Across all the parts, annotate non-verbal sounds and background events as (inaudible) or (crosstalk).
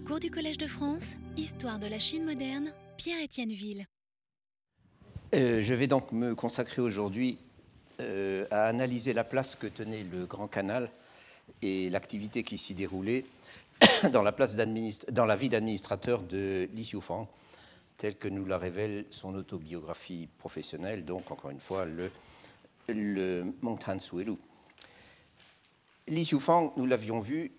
Cours du Collège de France, Histoire de la Chine moderne, Pierre-Étienne Ville. Euh, je vais donc me consacrer aujourd'hui euh, à analyser la place que tenait le Grand Canal et l'activité qui s'y déroulait (coughs) dans la, place dans vie d'administrateur de Li Xiufang, telle que nous la révèle son autobiographie professionnelle, donc encore une fois le, le Mongtan Suelu. Li Xiufang, nous l'avions vu,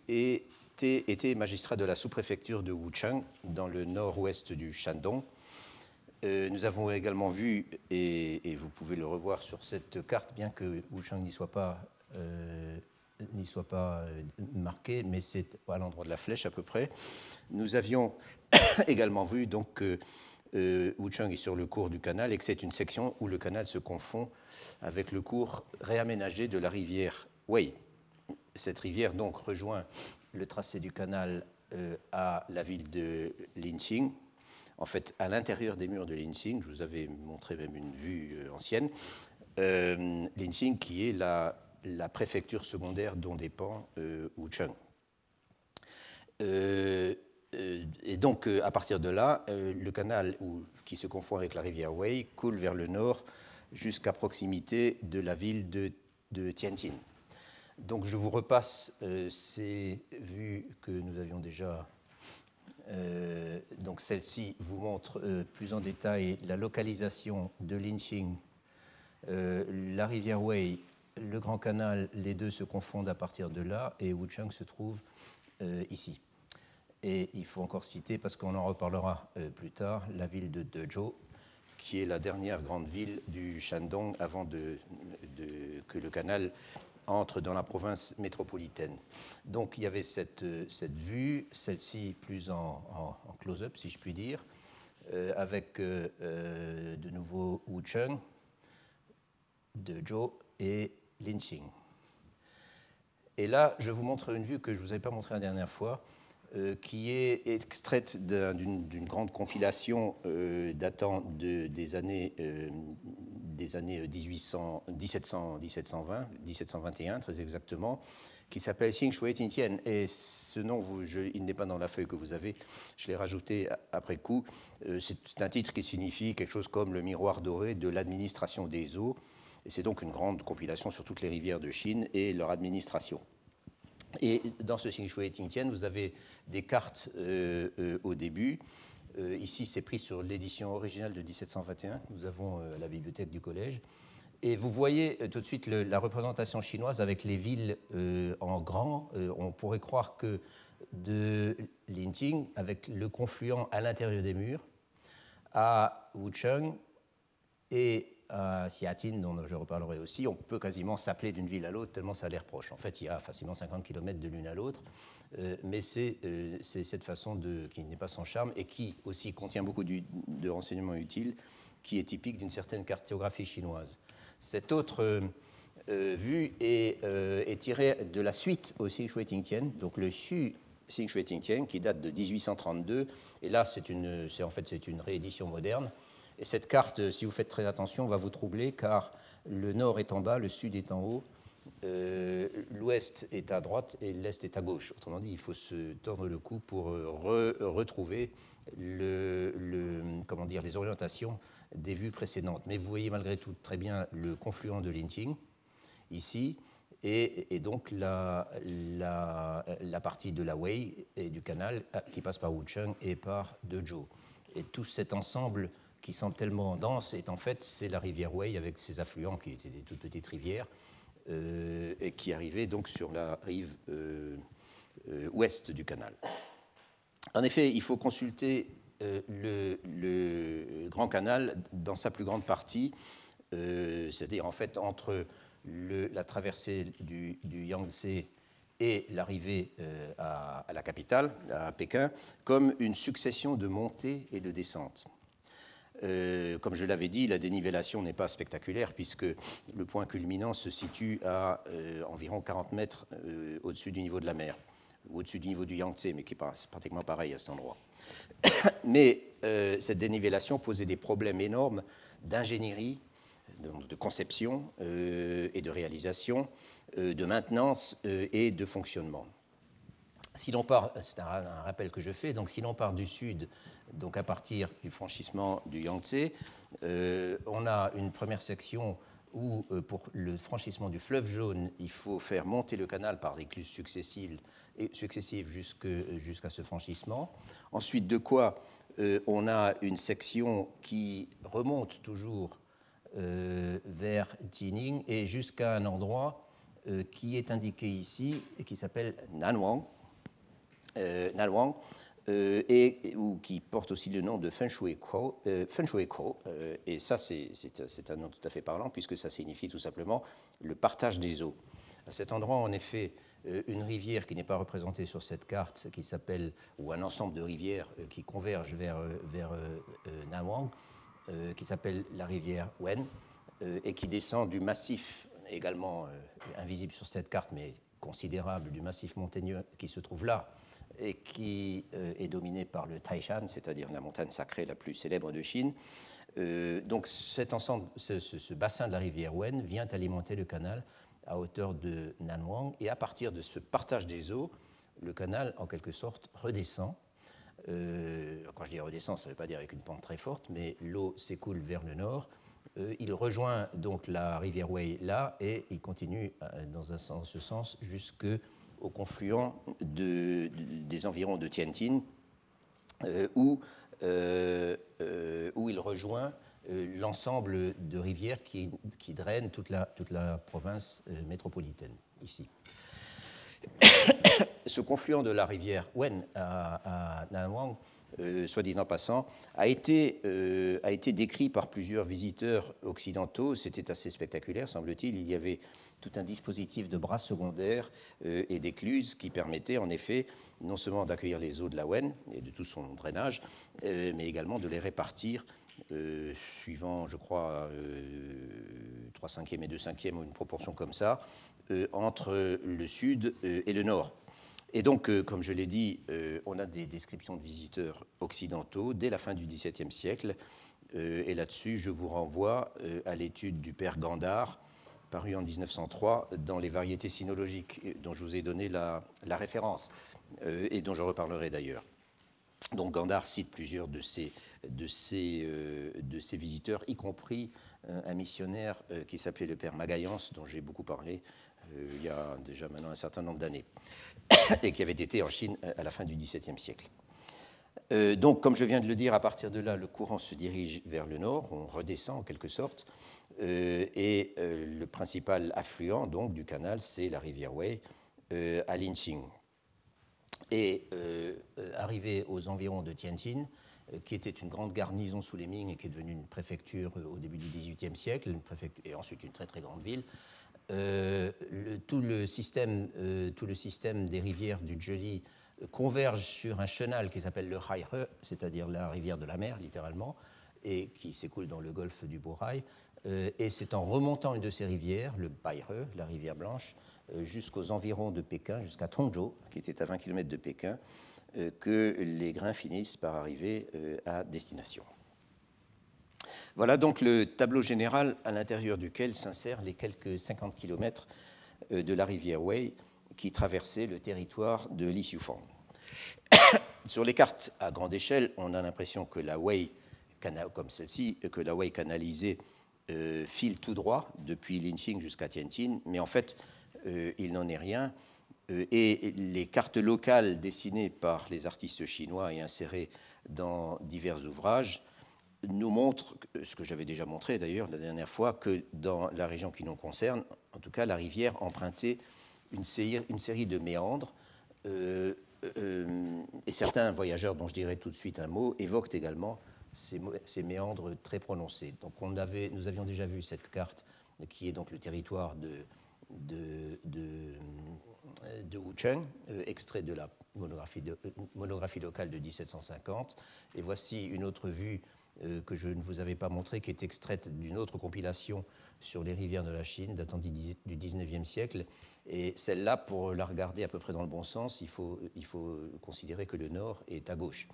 était, magistrat de la sous-préfecture de Wuchang, dans le nord-ouest du Shandong, euh, nous avons également vu, et, vous pouvez le revoir sur cette carte, bien que Wuchang n'y soit pas, euh, soit pas euh, marqué, mais c'est à l'endroit de la flèche à peu près. Nous avions (coughs) également vu donc que Wuchang est sur le cours du canal et que c'est une section où le canal se confond avec le cours réaménagé de la rivière Wei. Cette rivière donc rejoint le tracé du canal à la ville de Linqing en fait, à l'intérieur des murs de Linxing, je vous avais montré même une vue euh, ancienne, euh, Linxing qui est la, préfecture secondaire dont dépend euh, Wuchang. Euh, et donc, à partir de là, le canal qui se confond avec la rivière Wei coule vers le nord jusqu'à proximité de la ville de, de Tianjin. Donc, je vous repasse ces vues que nous avions déjà euh, donc celle-ci vous montre euh, plus en détail la localisation de Linqing, euh, la rivière Wei, le Grand Canal, les deux se confondent à partir de là, et Wuchang se trouve ici. Et il faut encore citer, parce qu'on en reparlera plus tard, la ville de Dezhou, qui est la dernière grande ville du Shandong avant de, que le canal entre dans la province métropolitaine. Donc il y avait cette, cette vue, celle-ci plus en, close-up, si je puis dire, euh, avec euh, euh, de nouveau Wucheng, de Zhou et Linxing. Et là, je vous montre une vue que je ne vous avais pas montrée la dernière fois, qui est extraite d'une grande compilation datant de, des années des années 1800, 1700, 1720, 1721 très exactement, qui s'appelle Xing Shui Tian. Et ce nom, il n'est pas dans la feuille que vous avez, je l'ai rajouté après coup. Euh, c'est un titre qui signifie quelque chose comme le miroir doré de l'administration des eaux. Et c'est donc une grande compilation sur toutes les rivières de Chine et leur administration. Et dans ce Xing Shui Tian, vous avez des cartes euh, euh, au début euh, ici, c'est pris sur l'édition originale de 1721 que nous avons à la bibliothèque du collège. Et vous voyez tout de suite la représentation chinoise avec les villes en grand. on pourrait croire que de Linqing, avec le confluent à l'intérieur des murs, à Wucheng et à Xiatin, dont je reparlerai aussi, on peut quasiment s'appeler d'une ville à l'autre tellement ça a l'air proche. En fait, il y a facilement 50 km de l'une à l'autre, euh, mais euh, c'est cette façon de, qui n'est pas sans charme et qui aussi contient beaucoup de renseignements utiles, qui est typique d'une certaine cartographie chinoise. Cette autre euh, vue est, est, tirée de la suite au Xing Shui Tingtian, donc le Xu Xing Shui Tingtian, qui date de 1832, et là c'est en fait c'est une réédition moderne. Et cette carte, euh, si vous faites très attention, va vous troubler car le nord est en bas, le sud est en haut, euh, l'ouest est à droite et l'est est à gauche. Autrement dit, il faut se tordre le cou pour euh, retrouver les orientations des vues précédentes. Mais vous voyez malgré tout très bien le confluent de Linting ici et, donc la, partie de la Wei et du canal qui passe par Wucheng et par Dezhou. Et tout cet ensemble qui semble tellement dense, et en fait, c'est la rivière Wei avec ses affluents qui étaient des toutes petites rivières, euh, et qui arrivaient donc sur la rive euh, euh, ouest du canal. En effet, il faut consulter le, Grand Canal dans sa plus grande partie, c'est-à-dire en fait entre la traversée du, Yangtze et l'arrivée à, la capitale, à Pékin, comme une succession de montées et de descentes. Euh, comme je l'avais dit, la dénivellation n'est pas spectaculaire puisque le point culminant se situe à euh, environ 40 mètres euh, au-dessus du niveau de la mer, au-dessus du niveau du Yangtze, mais qui est pratiquement pareil à cet endroit. (coughs) mais cette dénivellation posait des problèmes énormes d'ingénierie, de, conception et de réalisation, de maintenance et de fonctionnement. Si l'on part, c'est un, rappel que je fais, donc si l'on part du sud, donc à partir du franchissement du Yangtze, euh, on a une première section où, euh, pour le franchissement du fleuve jaune, il faut faire monter le canal par des cluses successives, successives jusqu'à ce franchissement. Ensuite, de quoi euh, on a une section qui remonte toujours vers Jining et jusqu'à un endroit qui est indiqué ici et qui s'appelle Nanwang, Nalwang, euh, et, ou qui porte aussi le nom de Feng Shui. Euh, euh, et ça, c'est un nom tout à fait parlant, puisque ça signifie tout simplement le partage des eaux. À cet endroit, en effet, une rivière qui n'est pas représentée sur cette carte, qui s'appelle, ou un ensemble de rivières qui convergent vers, vers Nawang, qui s'appelle la rivière Wen, et qui descend du massif, également invisible sur cette carte, mais considérable, du massif montagneux qui se trouve là, et qui euh, est dominé par le Taishan, c'est-à-dire la montagne sacrée la plus célèbre de Chine. Euh, donc cet ensemble, ce, bassin de la rivière Wen vient alimenter le canal à hauteur de Nanwang, et à partir de ce partage des eaux, le canal, en quelque sorte, redescend. Euh, quand je dis redescend, ça ne veut pas dire avec une pente très forte, mais l'eau s'écoule vers le nord. il rejoint donc la rivière Wei là et il continue dans ce sens jusque au confluent de, des environs de Tianjin, euh, où, euh, euh, où il rejoint l'ensemble de rivières qui, qui, drainent toute la, toute la province métropolitaine, ici. Ce confluent de la rivière Wen à, Nanwang euh, soit dit en passant, a été, euh, a été décrit par plusieurs visiteurs occidentaux. C'était assez spectaculaire, semble-t-il. Il y avait tout un dispositif de bras secondaires euh, et d'écluses qui permettait en effet non seulement d'accueillir les eaux de la Wen et de tout son drainage, mais également de les répartir suivant, je crois, 3 cinquièmes et 2 cinquièmes, ou une proportion comme ça, entre le sud et le nord. Et donc, euh, comme je l'ai dit, euh, on a des descriptions de visiteurs occidentaux dès la fin du XVIIe siècle. Euh, et là-dessus, je vous renvoie à l'étude du père Gandard, parue en 1903 dans les variétés sinologiques, dont je vous ai donné la, référence, et dont je reparlerai d'ailleurs. Donc Gandard cite plusieurs de ces, de visiteurs, y compris un missionnaire qui s'appelait le père Magaillance, dont j'ai beaucoup parlé il y a déjà maintenant un certain nombre d'années (coughs) et qui avait été en Chine à la fin du XVIIe siècle. Euh, donc, comme je viens de le dire, à partir de là, le courant se dirige vers le nord, on redescend en quelque sorte, euh, et euh, le principal affluent donc du canal, c'est la rivière Wei à Linqing. Et arrivé aux environs de Tianjin, qui était une grande garnison sous les Ming et qui est devenue une préfecture au début du XVIIIe siècle, une et ensuite une très très grande ville, euh, tout, le système, euh, tout le système des rivières du Joli converge sur un chenal qui s'appelle le Haihe, c'est-à-dire la rivière de la mer, littéralement, et qui s'écoule dans le golfe du Bohai. Euh, et c'est en remontant une de ces rivières, le Baihe, la rivière blanche, jusqu'aux environs de Pékin, jusqu'à Tongzhou, qui était à 20 km de Pékin, que les grains finissent par arriver à destination. Voilà donc le tableau général à l'intérieur duquel s'insèrent les quelques 50 km euh, de la rivière Wei qui traversait le territoire de Lixiufang. (coughs) Sur les cartes à grande échelle, on a l'impression que la Wei, comme celle-ci, que la Wei canalisée euh, file tout droit depuis Linqing jusqu'à Tianjin, mais en fait, euh, il n'en est rien. et les cartes locales dessinées par les artistes chinois et insérées dans divers ouvrages nous montre, ce que j'avais déjà montré d'ailleurs la dernière fois, que dans la région qui nous concerne, en tout cas, la rivière empruntait une série, une série de méandres. Euh, euh, et certains voyageurs, dont je dirai tout de suite un mot, évoquent également ces, méandres très prononcés. Donc on avait, nous avions déjà vu cette carte qui est donc le territoire de, de, de, de Wucheng, euh, extrait de la monographie, monographie locale de 1750. Et voici une autre vue que je ne vous avais pas montré, qui est extraite d'une autre compilation sur les rivières de la Chine, datant du 19e siècle. Et celle-là, pour la regarder à peu près dans le bon sens, il faut, considérer que le nord est à gauche.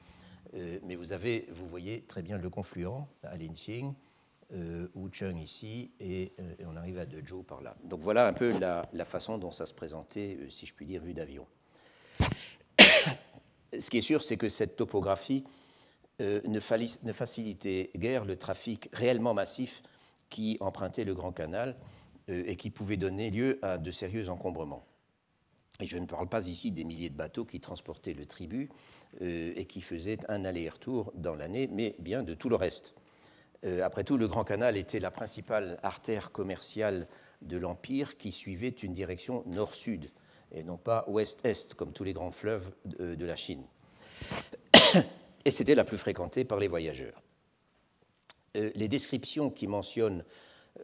Euh, mais vous, avez, vous voyez très bien le confluent à Linqing, euh, Wucheng ici, et, on arrive à Dezhou par là. Donc voilà un peu la, la façon dont ça se présentait, si je puis dire, vu d'avion. (coughs) Ce qui est sûr, c'est que cette topographie euh, ne, facilitait guère le trafic réellement massif qui empruntait le Grand Canal euh, et qui pouvait donner lieu à de sérieux encombrements. Et je ne parle pas ici des milliers de bateaux qui transportaient le tribut euh, et qui faisaient un aller-retour dans l'année, mais bien de tout le reste. après tout, le Grand Canal était la principale artère commerciale de l'Empire qui suivait une direction nord-sud et non pas ouest-est comme tous les grands fleuves de la Chine. Et c'était la plus fréquentée par les voyageurs. Euh, les descriptions qui mentionnent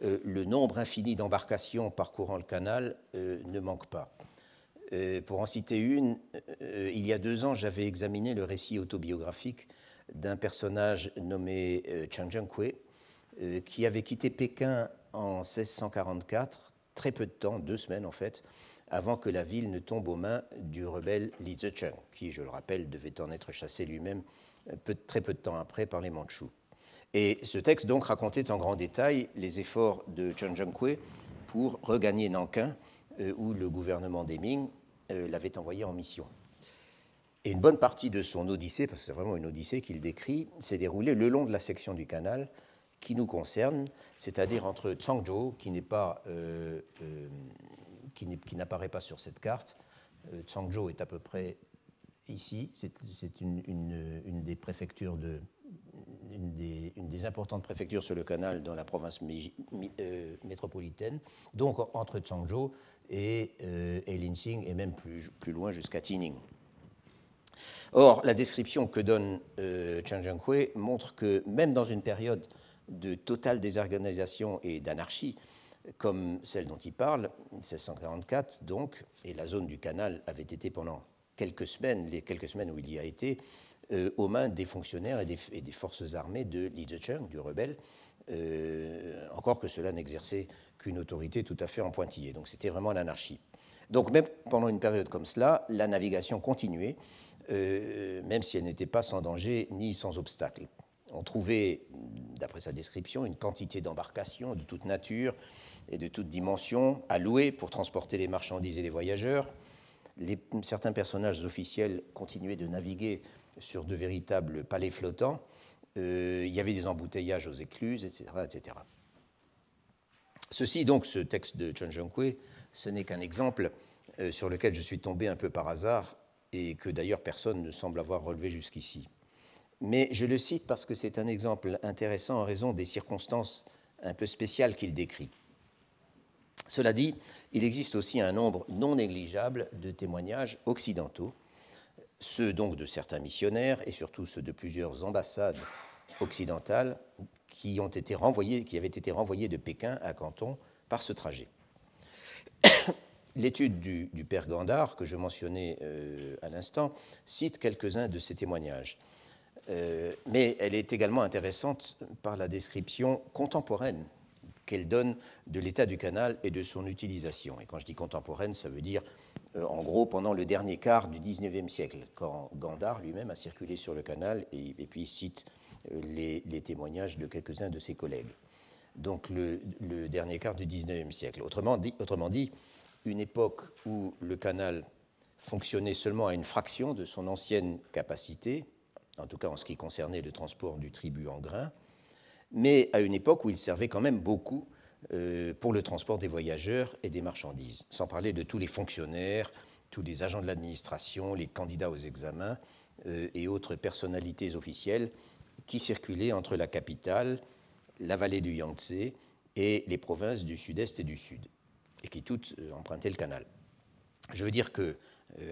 euh, le nombre infini d'embarcations parcourant le canal euh, ne manquent pas. pour en citer une, il y a deux ans, j'avais examiné le récit autobiographique d'un personnage nommé Chang Jiankui, qui avait quitté Pékin en 1644, très peu de temps, deux semaines en fait, avant que la ville ne tombe aux mains du rebelle Li Zicheng, qui, je le rappelle, devait en être chassé lui-même très peu de temps après par les Mandchous. Et ce texte donc racontait en grand détail les efforts de Chen Zhengkui pour regagner Nankin, euh, où le gouvernement des Ming euh, l'avait envoyé en mission. Et une bonne partie de son odyssée, parce que c'est vraiment une odyssée qu'il décrit, s'est déroulée le long de la section du canal qui nous concerne, c'est-à-dire entre Changzhou, qui euh, qui n'apparaît pas sur cette carte. Changzhou est à peu près ici. C'est une, des préfectures une des, importantes préfectures sur le canal dans la province euh, métropolitaine, donc entre Changzhou et, euh, et Linxing, et même plus, loin jusqu'à Tining. Or, la description que donne euh, Chang Jiankui montre que même dans une période de totale désorganisation et d'anarchie, comme celle dont il parle, 1644 donc, et la zone du canal avait été pendant quelques semaines, les quelques semaines où il y a été, euh, aux mains des fonctionnaires et des, forces armées de Li Zicheng, du rebelle, euh, encore que cela n'exerçait qu'une autorité tout à fait en pointillé. Donc c'était vraiment l'anarchie. Donc même pendant une période comme cela, la navigation continuait, euh, même si elle n'était pas sans danger ni sans obstacle. On trouvait, d'après sa description, une quantité d'embarcations de toute nature, et de toutes dimensions louer pour transporter les marchandises et les voyageurs. Certains personnages officiels continuaient de naviguer sur de véritables palais flottants. Euh, il y avait des embouteillages aux écluses, etc. etc. Ceci, donc, ce texte de Chen Zhengkui, ce n'est qu'un exemple euh, sur lequel je suis tombé un peu par hasard et que d'ailleurs personne ne semble avoir relevé jusqu'ici. Mais je le cite parce que c'est un exemple intéressant en raison des circonstances un peu spéciales qu'il décrit. Cela dit, il existe aussi un nombre non négligeable de témoignages occidentaux, ceux donc de certains missionnaires et surtout ceux de plusieurs ambassades occidentales qui, ont été qui avaient été renvoyés de Pékin à Canton par ce trajet. (coughs) L'étude du, père Gandard, que je mentionnais euh, à l'instant, cite quelques-uns de ces témoignages. Euh, mais elle est également intéressante par la description contemporaine qu'elle donne de l'état du canal et de son utilisation. Et quand je dis contemporaine, ça veut dire euh, en gros pendant le dernier quart du XIXe siècle, quand Gandard lui-même a circulé sur le canal et, puis cite euh, les, témoignages de quelques-uns de ses collègues. Donc le, dernier quart du XIXe siècle. Autrement dit, autrement dit, une époque où le canal fonctionnait seulement à une fraction de son ancienne capacité, en tout cas en ce qui concernait le transport du tribut en grains, mais à une époque où il servait quand même beaucoup euh, pour le transport des voyageurs et des marchandises, sans parler de tous les fonctionnaires, tous les agents de l'administration, les candidats aux examens euh, et autres personnalités officielles qui circulaient entre la capitale, la vallée du Yangtze et les provinces du sud-est et du sud, et qui toutes euh, empruntaient le canal. Je veux dire que,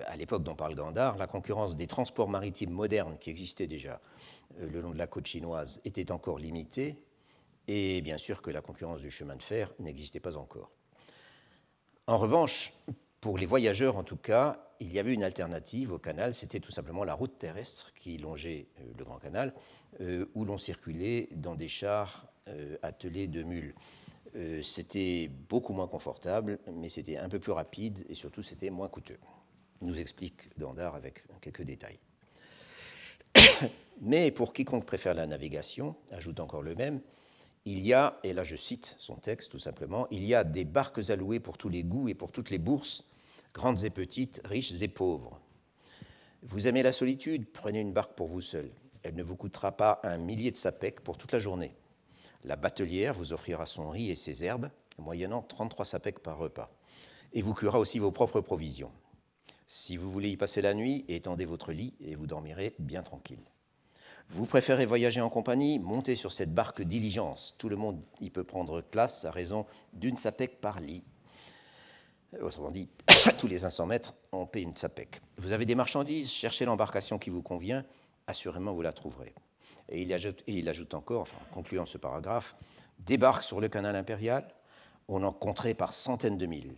à l'époque dont parle Gandard, la concurrence des transports maritimes modernes qui existaient déjà euh, le long de la côte chinoise était encore limitée et bien sûr que la concurrence du chemin de fer n'existait pas encore. En revanche, pour les voyageurs en tout cas, il y avait une alternative au canal, c'était tout simplement la route terrestre qui longeait euh, le Grand Canal, euh, où l'on circulait dans des chars attelés de mules. C'était beaucoup moins confortable, mais c'était un peu plus rapide et surtout c'était moins coûteux. Nous explique Gandard avec quelques détails. (coughs) Mais pour quiconque préfère la navigation, ajoute encore le même, il y a, et là je cite son texte tout simplement, il y a des barques allouées pour tous les goûts et pour toutes les bourses, grandes et petites, riches et pauvres. Vous aimez la solitude Prenez une barque pour vous seul. Elle ne vous coûtera pas un millier de sapèques pour toute la journée. La batelière vous offrira son riz et ses herbes, moyennant 33 sapèques par repas, et vous cuira aussi vos propres provisions. Si vous voulez y passer la nuit, étendez votre lit et vous dormirez bien tranquille. Vous préférez voyager en compagnie Montez sur cette barque diligence. Tout le monde y peut prendre place à raison d'une sapèque par lit. Autrement dit, (coughs) tous les 500 mètres, on paie une sapèque. Vous avez des marchandises Cherchez l'embarcation qui vous convient. Assurément, vous la trouverez. Et il ajoute, encore, en concluant ce paragraphe, débarque sur le canal impérial, on en compterait par centaines de mille.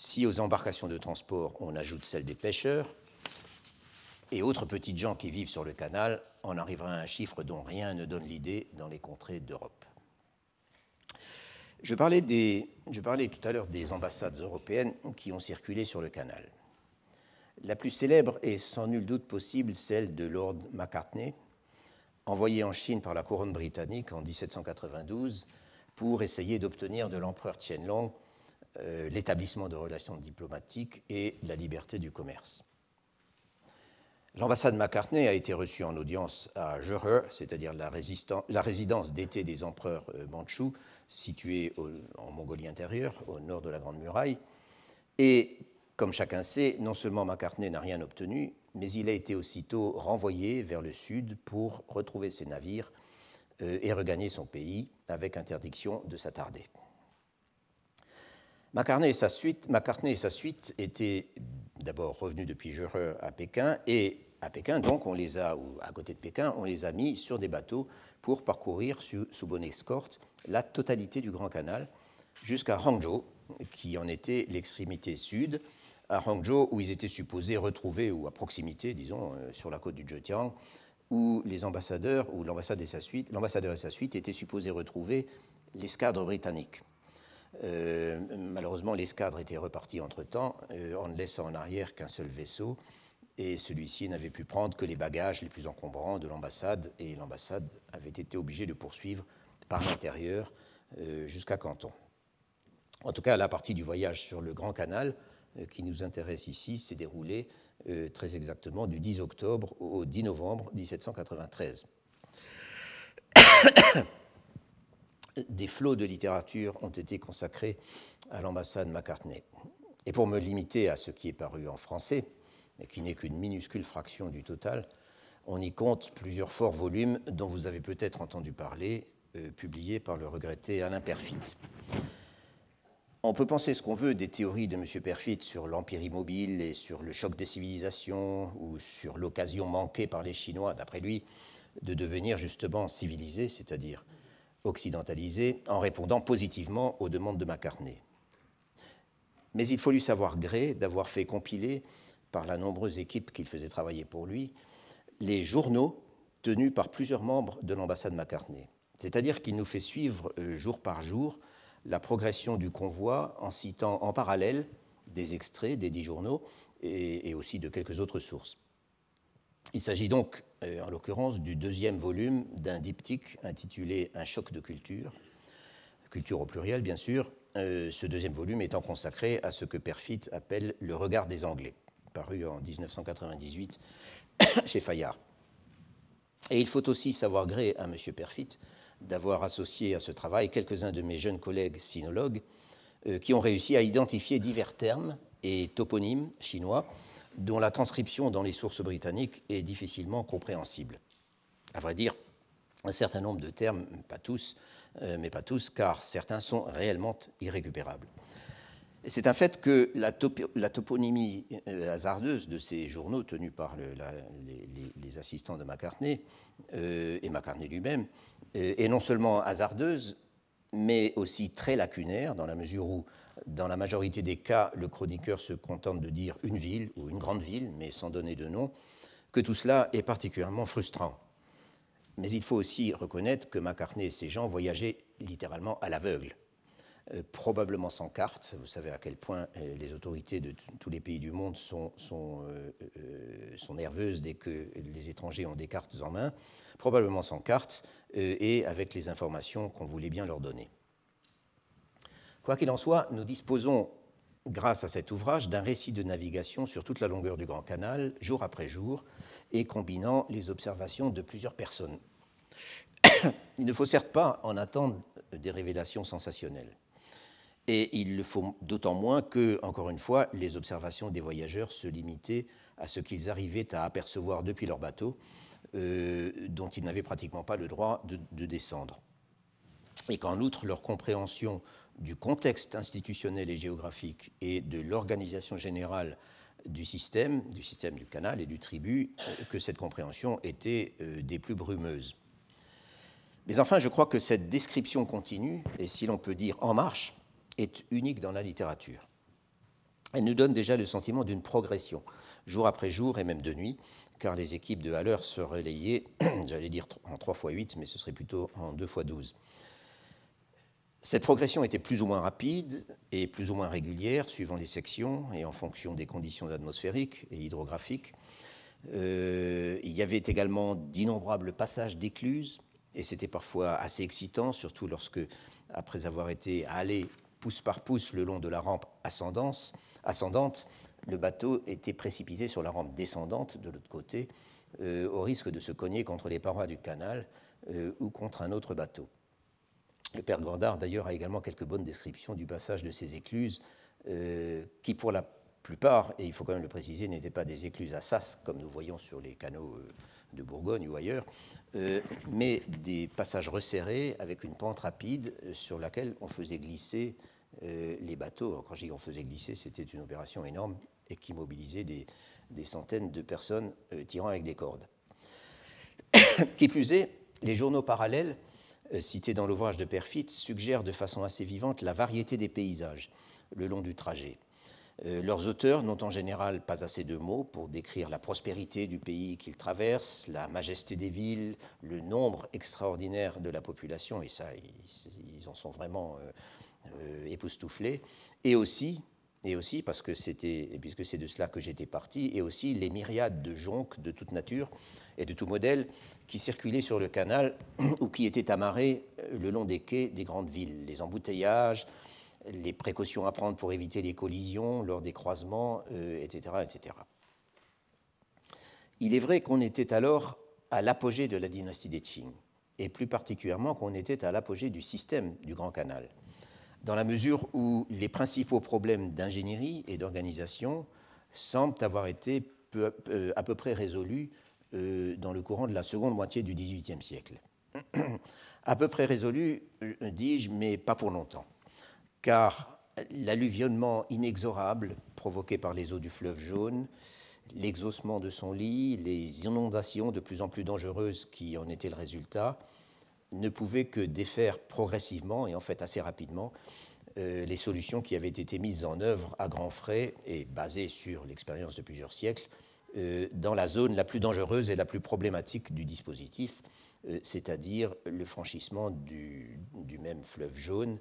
Si aux embarcations de transport on ajoute celles des pêcheurs et autres petites gens qui vivent sur le canal, on arrivera à un chiffre dont rien ne donne l'idée dans les contrées d'Europe. Je parlais, tout à l'heure des ambassades européennes qui ont circulé sur le canal. La plus célèbre est sans nul doute possible celle de Lord Macartney, envoyé en Chine par la couronne britannique en 1792 pour essayer d'obtenir de l'empereur Tianlong euh, l'établissement de relations diplomatiques et la liberté du commerce. L'ambassade McCartney a été reçue en audience à Zhehe, c'est-à-dire la, la, résidence d'été des empereurs euh, mandchous, située en Mongolie intérieure, au nord de la Grande Muraille. Et comme chacun sait, non seulement McCartney n'a rien obtenu, mais il a été aussitôt renvoyé vers le sud pour retrouver ses navires euh, et regagner son pays avec interdiction de s'attarder. McCartney et sa suite, étaient d'abord revenus depuis Jure à Pékin, et à Pékin, donc, on les a, ou à côté de Pékin, on les a mis sur des bateaux pour parcourir sous, sous bonne escorte la totalité du Grand Canal jusqu'à Hangzhou, qui en était l'extrémité sud, à Hangzhou où ils étaient supposés retrouver, ou à proximité, disons, euh, sur la côte du Zhejiang, où les ambassadeurs, ou l'ambassadeur et sa suite, l'ambassadeur et sa suite étaient supposés retrouver l'escadre britannique. Euh, malheureusement, l'escadre était repartie entre-temps, euh, en ne laissant en arrière qu'un seul vaisseau, et celui-ci n'avait pu prendre que les bagages les plus encombrants de l'ambassade, et l'ambassade avait été obligée de poursuivre par l'intérieur euh, jusqu'à Canton. En tout cas, la partie du voyage sur le Grand Canal qui nous intéresse ici s'est déroulée très exactement du 10 octobre au 10 novembre 1793 des flots de littérature ont été consacrés à l'ambassade McCartney. Et pour me limiter à ce qui est paru en français, et qui n'est qu'une minuscule fraction du total, on y compte plusieurs forts volumes dont vous avez peut-être entendu parler, euh, publiés par le regretté Alain Perfit. On peut penser ce qu'on veut des théories de M. Perfit sur l'empire immobile et sur le choc des civilisations ou sur l'occasion manquée par les Chinois, d'après lui, de devenir justement civilisés, c'est-à-dire occidentalisé en répondant positivement aux demandes de McCartney. Mais il faut lui savoir gré d'avoir fait compiler, par la nombreuse équipe qu'il faisait travailler pour lui, les journaux tenus par plusieurs membres de l'ambassade McCartney. C'est-à-dire qu'il nous fait suivre euh, jour par jour la progression du convoi en citant en parallèle des extraits des dix journaux et, et aussi de quelques autres sources. Il s'agit donc euh, en l'occurrence du deuxième volume d'un diptyque intitulé Un choc de culture, culture au pluriel bien sûr, euh, ce deuxième volume étant consacré à ce que Perfit appelle le regard des Anglais, paru en 1998 (coughs) chez Fayard. Et il faut aussi savoir gré à M. Perfit d'avoir associé à ce travail quelques-uns de mes jeunes collègues sinologues euh, qui ont réussi à identifier divers termes et toponymes chinois dont la transcription dans les sources britanniques est difficilement compréhensible. À vrai dire, un certain nombre de termes, pas tous, euh, mais pas tous, car certains sont réellement irrécupérables. C'est un fait que la, toponymie euh, hasardeuse de ces journaux tenus par les, assistants de McCartney euh, et McCartney lui-même est non seulement hasardeuse, mais aussi très lacunaire, dans la mesure où dans la majorité des cas, le chroniqueur se contente de dire une ville ou une grande ville, mais sans donner de nom, que tout cela est particulièrement frustrant. Mais il faut aussi reconnaître que McCartney et ses gens voyageaient littéralement à l'aveugle, euh, probablement sans carte. Vous savez à quel point euh, les autorités de tous les pays du monde euh, sont, nerveuses dès que les étrangers ont des cartes en main, probablement sans carte et avec les informations qu'on voulait bien leur donner. Quoi qu'il en soit, nous disposons grâce à cet ouvrage, d'un récit de navigation sur toute la longueur du Grand Canal, jour après jour, et combinant les observations de plusieurs personnes. (coughs) il ne faut certes pas en attendre des révélations sensationnelles. Et il le faut d'autant moins que, encore une fois, les observations des voyageurs se limitaient à ce qu'ils arrivaient à apercevoir depuis leur bateau, euh, dont ils n'avaient pratiquement pas le droit de, descendre. Et qu'en outre, leur compréhension du contexte institutionnel et géographique et de l'organisation générale du système, du système du canal et du tribut, euh, que cette compréhension était euh, des plus brumeuses. Mais enfin, je crois que cette description continue, et si l'on peut dire en marche, est unique dans la littérature. Elle nous donne déjà le sentiment d'une progression, jour après jour et même de nuit, car les équipes de Haller se relayaient, (clears throat) j'allais dire en 3 fois 8, mais ce serait plutôt en 2 fois 12. Cette progression était plus ou moins rapide et plus ou moins régulière suivant les sections et en fonction des conditions atmosphériques et hydrographiques. Euh, il y avait également d'innombrables passages d'écluses et c'était parfois assez excitant, surtout lorsque, après avoir été allé pouce par pouce le long de la rampe ascendante, le bateau était précipité sur la rampe descendante de l'autre côté, euh, au risque de se cogner contre les parois du canal euh, ou contre un autre bateau. Le père Gandard, d'ailleurs, a également quelques bonnes descriptions du passage de ces écluses, euh, qui, pour la plupart, et il faut quand même le préciser, n'étaient pas des écluses à sas, comme nous voyons sur les canaux euh, de Bourgogne ou ailleurs, euh, mais des passages resserrés avec une pente rapide sur laquelle on faisait glisser les bateaux. Quand je dis on faisait glisser, c'était une opération énorme et qui mobilisait des, des centaines de personnes tirant avec des cordes. (coughs) qui plus est, les journaux parallèles cité dans l'ouvrage de Perfit, suggère de façon assez vivante la variété des paysages le long du trajet. Euh, leurs auteurs n'ont en général pas assez de mots pour décrire la prospérité du pays qu'ils traversent, la majesté des villes, le nombre extraordinaire de la population, et ça, ils, en sont vraiment euh, époustouflés, et aussi, et aussi parce que c'était, puisque c'est de cela que j'étais parti, et aussi les myriades de jonques de toute nature et de tout modèle qui circulaient sur le canal (clears throat) ou qui étaient amarrés euh, le long des quais des grandes villes. Les embouteillages, les précautions à prendre pour éviter les collisions lors des croisements, etc., euh, etc. Il est vrai qu'on était alors à l'apogée de la dynastie des Qing, et plus particulièrement qu'on était à l'apogée du système du Grand Canal, dans la mesure où les principaux problèmes d'ingénierie et d'organisation semblent avoir été à peu près résolus euh, dans le courant de la seconde moitié du XVIIIe siècle. (clears throat) à peu près résolu, euh, dis-je, mais pas pour longtemps, car l'alluvionnement inexorable provoqué par les eaux du fleuve jaune, l'exhaussement de son lit, les inondations de plus en plus dangereuses qui en étaient le résultat, ne pouvaient que défaire progressivement et en fait assez rapidement euh, les solutions qui avaient été mises en œuvre à grands frais et basées sur l'expérience de plusieurs siècles euh, dans la zone la plus dangereuse et la plus problématique du dispositif, euh, c'est-à-dire le franchissement du, même fleuve jaune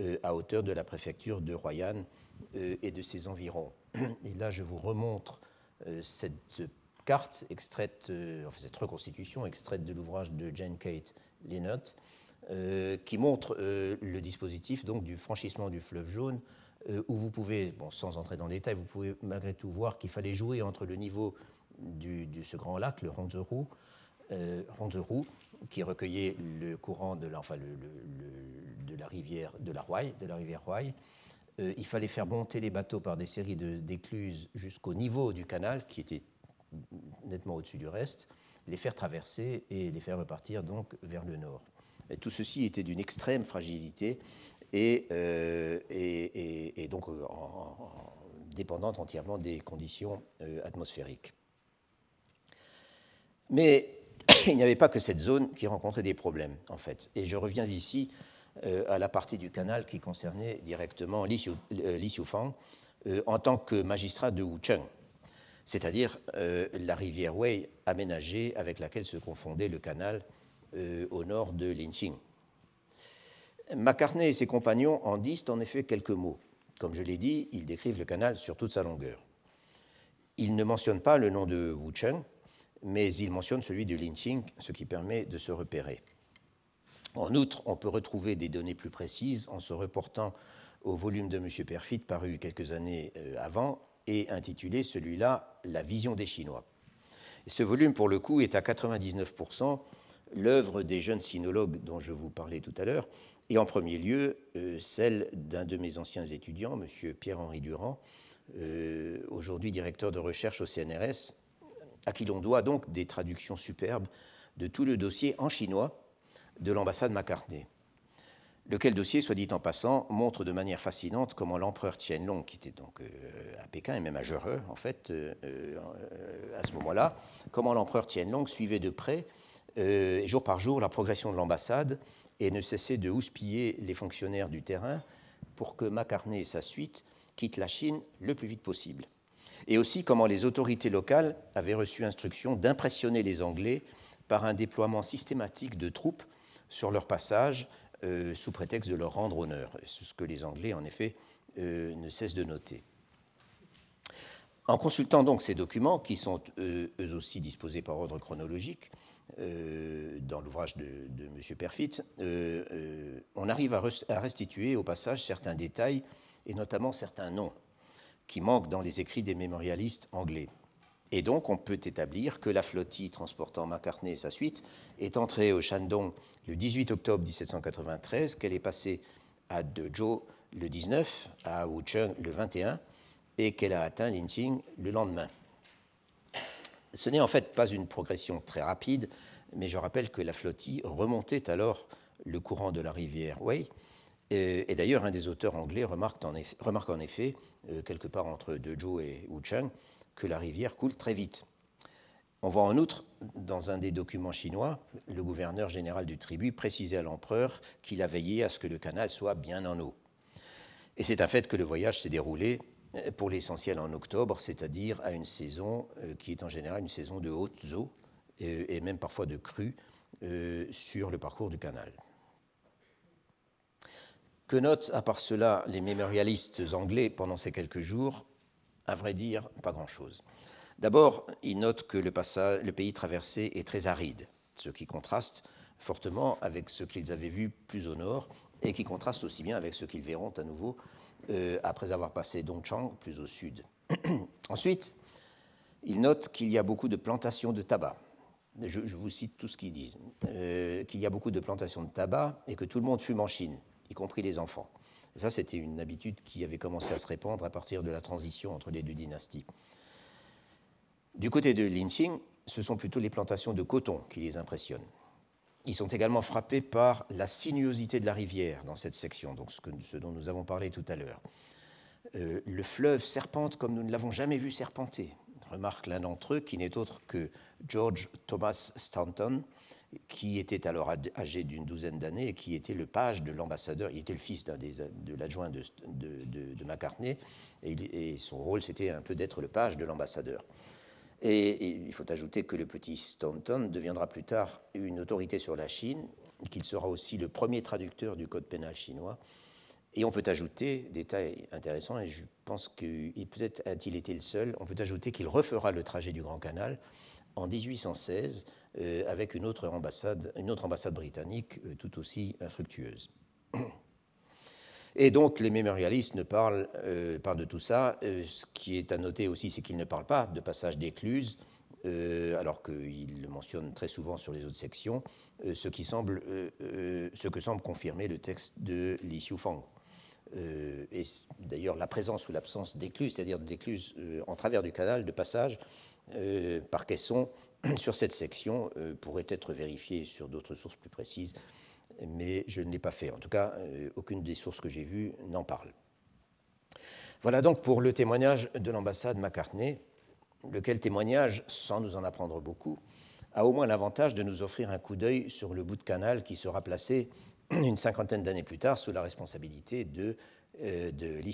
euh, à hauteur de la préfecture de Royan et de ses environs. Et là, je vous remontre cette, carte extraite, enfin cette reconstitution extraite de l'ouvrage de Jane Kate Linnott, qui montre le dispositif donc du franchissement du fleuve jaune euh, où vous pouvez, sans entrer dans le détail, vous pouvez malgré tout voir qu'il fallait jouer entre le niveau de ce grand lac, le Ronzerou, euh, qui recueillait le courant de la, rivière de la Roye, de la rivière Roye. Euh, il fallait faire monter les bateaux par des séries d'écluses jusqu'au niveau du canal, qui était nettement au-dessus du reste, les faire traverser et les faire repartir donc vers le nord. Tout ceci était d'une extrême fragilité euh, et, donc euh, dépendante entièrement des conditions euh, atmosphériques. Mais (coughs) il n'y avait pas que cette zone qui rencontrait des problèmes, en fait. Et je reviens ici à la partie du canal qui concernait directement Li, Xiufang en tant que magistrat de Wucheng, c'est-à-dire la rivière Wei aménagée avec laquelle se confondait le canal au nord de Linqing. Macartney et ses compagnons en disent en effet quelques mots. Comme je l'ai dit, ils décrivent le canal sur toute sa longueur. Ils ne mentionnent pas le nom de Wucheng, mais ils mentionnent celui de Linqing, ce qui permet de se repérer. En outre, on peut retrouver des données plus précises en se reportant au volume de M. Perfit paru quelques années avant et intitulé celui-là La vision des Chinois. ce volume, pour le coup, est à 99% l'œuvre des jeunes sinologues dont je vous parlais tout à l'heure, et en premier lieu celle d'un de mes anciens étudiants, M. Pierre-Henri Durand, aujourd'hui directeur de recherche au CNRS, à qui l'on doit donc des traductions superbes de tout le dossier en chinois de l'ambassade McCartney. Lequel dossier, soit dit en passant, montre de manière fascinante comment l'empereur Tianlong, qui était donc euh, à Pékin et même à Zhehe, en fait, euh, euh, à ce moment-là, comment l'empereur Tianlong suivait de près, jour par jour, la progression de l'ambassade et ne cessait de houspiller les fonctionnaires du terrain pour que McCartney et sa suite quittent la Chine le plus vite possible. Et aussi comment les autorités locales avaient reçu instruction d'impressionner les Anglais par un déploiement systématique de troupes sur leur passage euh, sous prétexte de leur rendre honneur. Ce que les Anglais, en effet, euh, ne cessent de noter. En consultant donc ces documents, qui sont eux aussi disposés par ordre chronologique euh, dans l'ouvrage de, M. Perfit, on arrive à, à, restituer au passage certains détails et notamment certains noms qui manquent dans les écrits des mémorialistes anglais. Et donc, on peut établir que la flottille transportant McCartney et sa suite est entrée au Shandong le 18 octobre 1793, qu'elle est passée à Dezhou le 19, à Wucheng le 21, et qu'elle a atteint Linqing le lendemain. Ce n'est en fait pas une progression très rapide, mais je rappelle que la flottille remontait alors le courant de la rivière Wei. Et, d'ailleurs, un des auteurs anglais remarque en effet, euh, quelque part entre Dezhou et Wucheng, que la rivière coule très vite. On voit en outre, dans un des documents chinois, le gouverneur général du tribut préciser à l'empereur qu'il a veillé à ce que le canal soit bien en eau. Et c'est un fait que le voyage s'est déroulé pour l'essentiel en octobre, c'est-à-dire à une saison euh, qui est en général une saison de hautes eaux et même parfois de crues euh, sur le parcours du canal. Que notent à part cela les mémorialistes anglais pendant ces quelques jours? À vrai dire, pas grand-chose. D'abord, il note que le, le, pays traversé est très aride, ce qui contraste fortement avec ce qu'ils avaient vu plus au nord et qui contraste aussi bien avec ce qu'ils verront à nouveau euh, après avoir passé Dongchang plus au sud. (clears throat) Ensuite, il note qu'il y a beaucoup de plantations de tabac. Je, vous cite tout ce qu'ils disent. Euh, qu'il y a beaucoup de plantations de tabac et que tout le monde fume en Chine, y compris les enfants ça, c'était une habitude qui avait commencé à se répandre à partir de la transition entre les deux dynasties. Du côté de Linqing, ce sont plutôt les plantations de coton qui les impressionnent. Ils sont également frappés par la sinuosité de la rivière dans cette section, donc ce, dont nous avons parlé tout à l'heure. Euh, le fleuve serpente comme nous ne l'avons jamais vu serpenter, remarque l'un d'entre eux, qui n'est autre que George Thomas Stanton, qui était alors âgé d'une douzaine d'années et qui était le page de l'ambassadeur. Il était le fils de l'adjoint de, de, McCartney et, son rôle c'était un peu d'être le page de l'ambassadeur. Et, il faut ajouter que le petit Staunton deviendra plus tard une autorité sur la Chine, qu'il sera aussi le premier traducteur du code pénal chinois. Et on peut ajouter, détail intéressant, et je pense que peut-être a-t-il été le seul, on peut ajouter qu'il refera le trajet du Grand Canal en 1816 euh, avec une autre ambassade, une autre ambassade britannique euh, tout aussi infructueuse. (clears throat) Et donc les mémorialistes ne parlent, euh, parlent de tout ça. ce qui est à noter aussi, c'est qu'ils ne parlent pas de passage d'écluse, alors qu'ils le mentionnent très souvent sur les autres sections, ce, qui semble, ce que semble confirmer le texte de Li Xiufang. et d'ailleurs, la présence ou l'absence d'écluse, c'est-à-dire d'écluse en travers du canal de passage par caisson, (clears throat) sur cette section euh, pourrait être vérifié sur d'autres sources plus précises, mais je ne l'ai pas fait. En tout cas, euh, aucune des sources que j'ai vues n'en parle. Voilà donc pour le témoignage de l'ambassade McCartney, lequel témoignage, sans nous en apprendre beaucoup, a au moins l'avantage de nous offrir un coup d'œil sur le bout de canal qui sera placé (clears throat) une cinquantaine d'années plus tard sous la responsabilité de, euh, de Li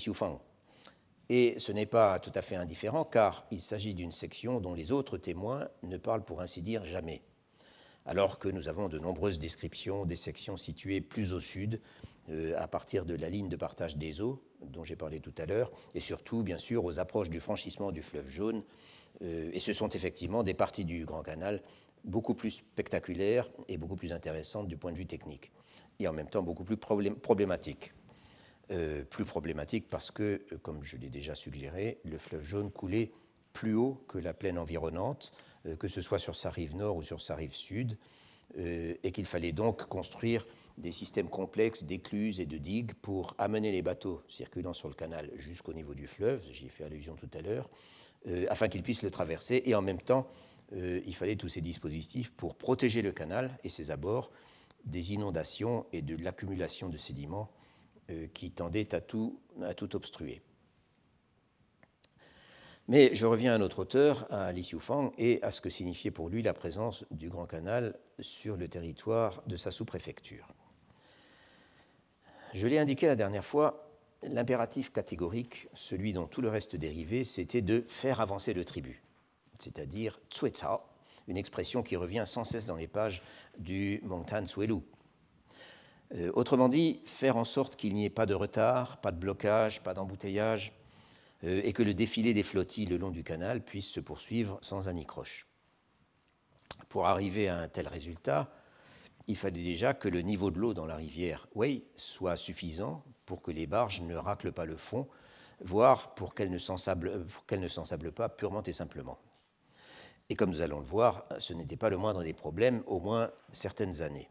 et ce n'est pas tout à fait indifférent car il s'agit d'une section dont les autres témoins ne parlent pour ainsi dire jamais, alors que nous avons de nombreuses descriptions des sections situées plus au sud, euh, à partir de la ligne de partage des eaux dont j'ai parlé tout à l'heure, et surtout bien sûr aux approches du franchissement du fleuve jaune. Euh, et ce sont effectivement des parties du Grand Canal beaucoup plus spectaculaires et beaucoup plus intéressantes du point de vue technique, et en même temps beaucoup plus problématiques. plus problématique parce que, comme je l'ai déjà suggéré, le fleuve jaune coulait plus haut que la plaine environnante, que ce soit sur sa rive nord ou sur sa rive sud, et qu'il fallait donc construire des systèmes complexes d'écluses et de digues pour amener les bateaux circulant sur le canal jusqu'au niveau du fleuve, j'y ai fait allusion tout à l'heure, euh, afin qu'ils puissent le traverser. Et en même temps, euh, il fallait tous ces dispositifs pour protéger le canal et ses abords des inondations et de l'accumulation de sédiments euh, qui tendaient à tout, à tout obstruer. Mais je reviens à notre auteur, à Li Xiufang, et à ce que signifiait pour lui la présence du Grand Canal sur le territoire de sa sous-préfecture. Je l'ai indiqué la dernière fois, l'impératif catégorique, celui dont tout le reste dérivait, c'était de faire avancer le tribut, c'est-à-dire tsueta, une expression qui revient sans cesse dans les pages du Mongtan Suelu. Euh, autrement dit, faire en sorte qu'il n'y ait pas de retard, pas de blocage, pas d'embouteillage, et que le défilé des flottilles le long du canal puisse se poursuivre sans anicroche. Pour arriver à un tel résultat, il fallait déjà que le niveau de l'eau dans la rivière Wei soit suffisant pour que les barges ne raclent pas le fond, voire pour qu'elles ne s'ensablent pas purement et simplement. Et comme nous allons le voir, ce n'était pas le moindre des problèmes, au moins certaines années.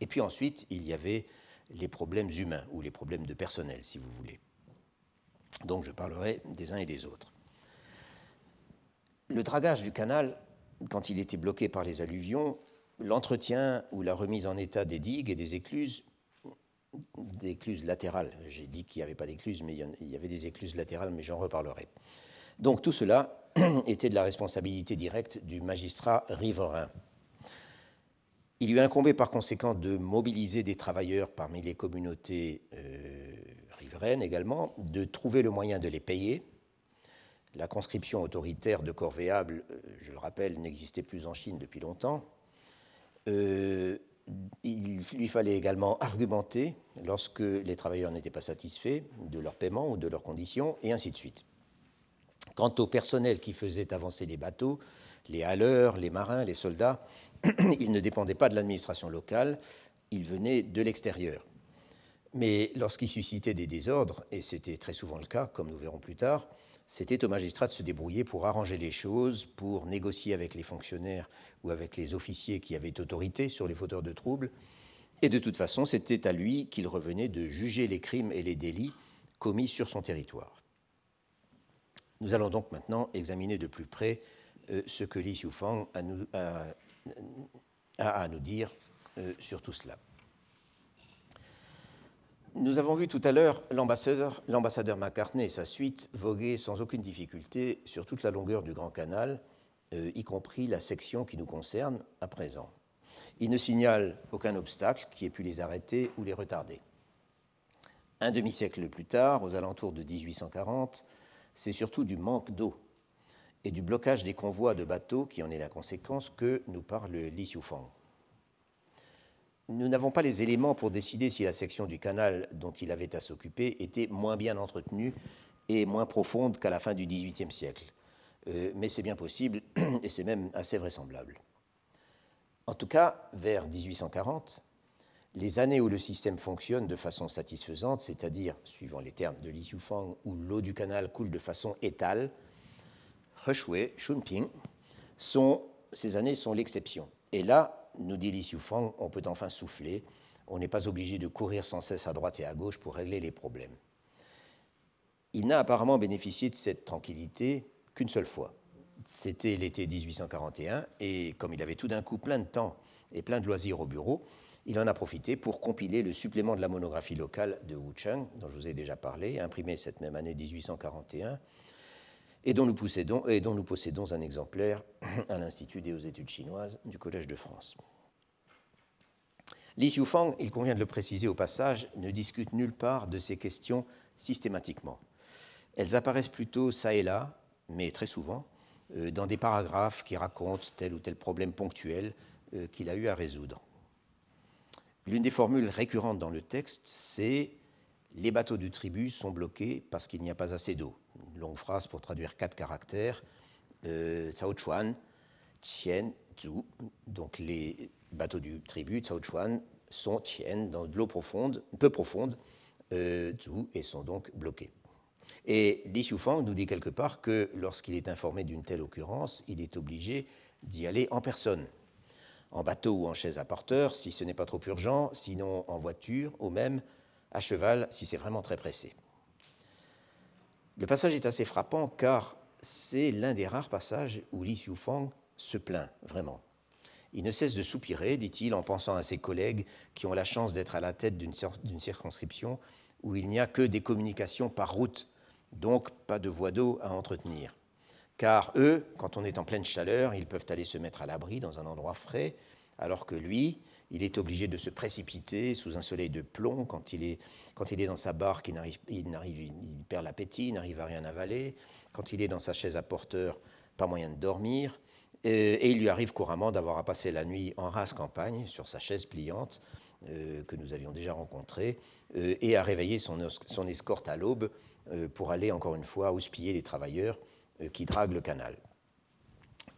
Et puis ensuite, il y avait les problèmes humains, ou les problèmes de personnel, si vous voulez. Donc je parlerai des uns et des autres. Le dragage du canal, quand il était bloqué par les alluvions, l'entretien ou la remise en état des digues et des écluses, des écluses latérales. J'ai dit qu'il n'y avait pas d'écluses, mais il y avait des écluses latérales, mais j'en reparlerai. Donc tout cela (clears throat) était de la responsabilité directe du magistrat riverain. Il lui incombait par conséquent de mobiliser des travailleurs parmi les communautés euh, également, de trouver le moyen de les payer. La conscription autoritaire de corvéables, euh, je le rappelle, n'existait plus en Chine depuis longtemps. Euh, il lui fallait également (laughs) argumenter lorsque les travailleurs n'étaient pas satisfaits de leur paiement ou de leurs conditions, et ainsi de suite. Quant au personnel qui faisait avancer les bateaux, les haleurs, les marins, les soldats, (clears throat) ils ne dépendaient pas de l'administration locale, ils venaient de l'extérieur. Mais lorsqu'ils suscitaient des désordres, et c'était très souvent le cas, comme nous verrons plus tard, c'était aux magistrats de se débrouiller pour arranger les choses, pour négocier avec les fonctionnaires ou avec les officiers qui avaient autorité sur les fauteurs de troubles. Et de toute façon, c'était à lui qu'il revenait de juger les crimes et les délits commis sur son territoire. Nous allons donc maintenant examiner de plus près euh, ce que Li Xiufang a, à nous dire euh, sur tout cela. Nous avons vu tout à l'heure l'ambassadeur, McCartney et sa suite voguer sans aucune difficulté sur toute la longueur du Grand Canal, euh, y compris la section qui nous concerne à présent. Ils ne signalent aucun obstacle qui ait pu les arrêter ou les retarder. Un demi-siècle plus tard, aux alentours de 1840, c'est surtout du manque d'eau et du blocage des convois de bateaux qui en est la conséquence que nous parle Li Xiufang nous n'avons pas les éléments pour décider si la section du canal dont il avait à s'occuper était moins bien entretenue et moins profonde qu'à la fin du XVIIIe siècle. Euh, mais c'est bien possible (clears throat) et c'est même assez vraisemblable. En tout cas, vers 1840, les années où le système fonctionne de façon satisfaisante, c'est-à-dire, suivant les termes de Li Xiufang, où l'eau du canal coule de façon étale, Reshui, Shunping, sont, ces années sont l'exception. Et là, nous dit Li on peut enfin souffler, on n'est pas obligé de courir sans cesse à droite et à gauche pour régler les problèmes. Il n'a apparemment bénéficié de cette tranquillité qu'une seule fois. C'était l'été 1841, et comme il avait tout d'un coup plein de temps et plein de loisirs au bureau, il en a profité pour compiler le supplément de la monographie locale de Wu Cheng, dont je vous ai déjà parlé, imprimé cette même année 1841, et dont nous possédons, un exemplaire (clears throat) à l'Institut des études chinoises du Collège de France. Li Xiufang, il convient de le préciser au passage, ne discute nulle part de ces questions systématiquement. Elles apparaissent plutôt ça et là, mais très souvent, euh, dans des paragraphes qui racontent tel ou tel problème ponctuel euh, qu'il a eu à résoudre. L'une des formules récurrentes dans le texte, c'est les bateaux du tribut sont bloqués parce qu'il n'y a pas assez d'eau longue phrase pour traduire quatre caractères. Euh, Cao. Donc les bateaux du tribut Cao Chuan sont Tien, dans de l'eau profonde, peu profonde, euh, et sont donc bloqués. Et Li Xiufang nous dit quelque part que lorsqu'il est informé d'une telle occurrence, il est obligé d'y aller en personne, en bateau ou en chaise à porteur si ce n'est pas trop urgent, sinon en voiture ou même à cheval si c'est vraiment très pressé. Le passage est assez frappant car c'est l'un des rares passages où Li Xiufang se plaint vraiment. Il ne cesse de soupirer, dit-il, en pensant à ses collègues qui ont la chance d'être à la tête d'une circonscription où il n'y a que des communications par route, donc pas de voie d'eau à entretenir. Car eux, quand on est en pleine chaleur, ils peuvent aller se mettre à l'abri dans un endroit frais, alors que lui, il est obligé de se précipiter sous un soleil de plomb quand il est, quand il est dans sa barque, il, il perd l'appétit, il n'arrive à rien avaler. Quand il est dans sa chaise à porteur, pas moyen de dormir. Et, il lui arrive couramment d'avoir à passer la nuit en race campagne sur sa chaise pliante euh, que nous avions déjà rencontrée euh, et à réveiller son, escorte à l'aube euh, pour aller encore une fois houspiller les travailleurs qui draguent le canal.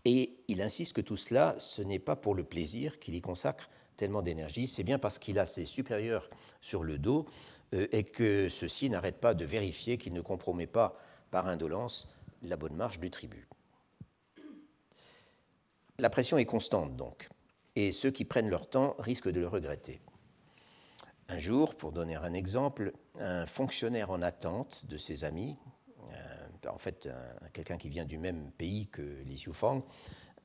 Et il insiste que tout cela, ce n'est pas pour le plaisir qu'il y consacre tellement d'énergie, c'est bien parce qu'il a ses supérieurs sur le dos et que ceux-ci n'arrêtent pas de vérifier qu'il ne compromet pas par indolence la bonne marche du tribut. La pression est constante donc, et ceux qui prennent leur temps risquent de le regretter. Un jour, pour donner un exemple, un fonctionnaire en attente de ses amis, euh, en fait quelqu'un qui vient du même pays que Li Xiufang,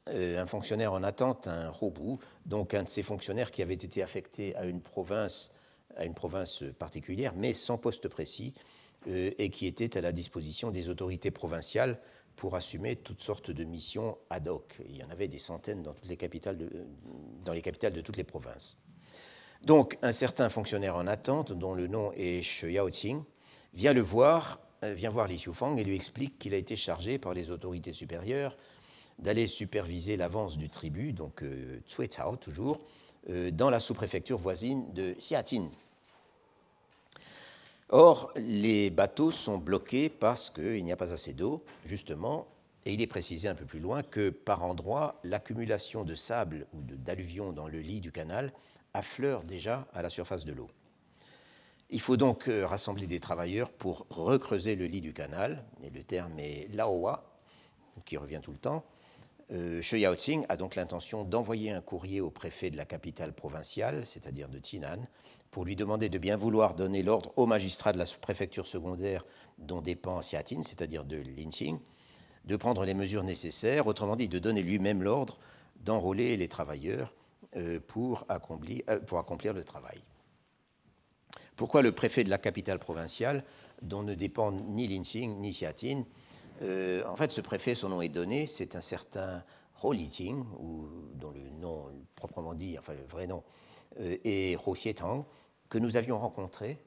euh, un fonctionnaire en attente, un robot, donc un de ces fonctionnaires qui avait été affecté à une province, à une province particulière, mais sans poste précis, euh, et qui était à la disposition des autorités provinciales pour assumer toutes sortes de missions ad hoc. Il y en avait des centaines dans, toutes les capitales de, dans les capitales de toutes les provinces. Donc, un certain fonctionnaire en attente, dont le nom est Shi Yaoqing, vient le voir, euh, vient voir Li Xiufang et lui explique qu'il a été chargé par les autorités supérieures d'aller superviser l'avance du tribut, donc euh, Tsuetao toujours, euh, dans la sous-préfecture voisine de Xiatin. Or, les bateaux sont bloqués parce qu'il n'y a pas assez d'eau, justement, et il est précisé un peu plus loin que par endroits, l'accumulation de sable ou d'alluvions dans le lit du canal affleure déjà à la surface de l'eau. Il faut donc euh, rassembler des travailleurs pour recreuser le lit du canal, et le terme est laowa, qui revient tout le temps. Euh, Shi Yaoqing a donc l'intention d'envoyer un courrier au préfet de la capitale provinciale, c'est-à-dire de Tinan, pour lui demander de bien vouloir donner l'ordre au magistrat de la préfecture secondaire dont dépend Xiatin, c'est-à-dire de Linqing, de prendre les mesures nécessaires, autrement dit de donner lui-même l'ordre d'enrôler les travailleurs euh, pour accomplir, euh, pour accomplir le travail. Pourquoi le préfet de la capitale provinciale, dont ne dépendent ni Linqing ni Xiatin euh, En fait, ce préfet, son nom est donné, c'est un certain Ho Liting, ou dont le nom proprement dit, enfin le vrai nom, est Ho Xietang, que nous avions rencontré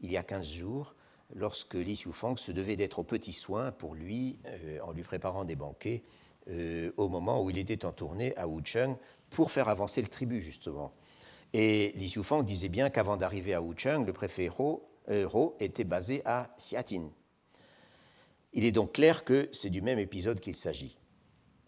il y a 15 jours lorsque Li Xiufang se devait d'être aux petits soins pour lui euh, en lui préparant des banquets euh, au moment où il était en tournée à Wucheng pour faire avancer le tribut justement. Et Li Xiufang disait bien qu'avant d'arriver à Wucheng, le préfet Ho, euh, était basé à Xiatin. Il est donc clair que c'est du même épisode qu'il s'agit.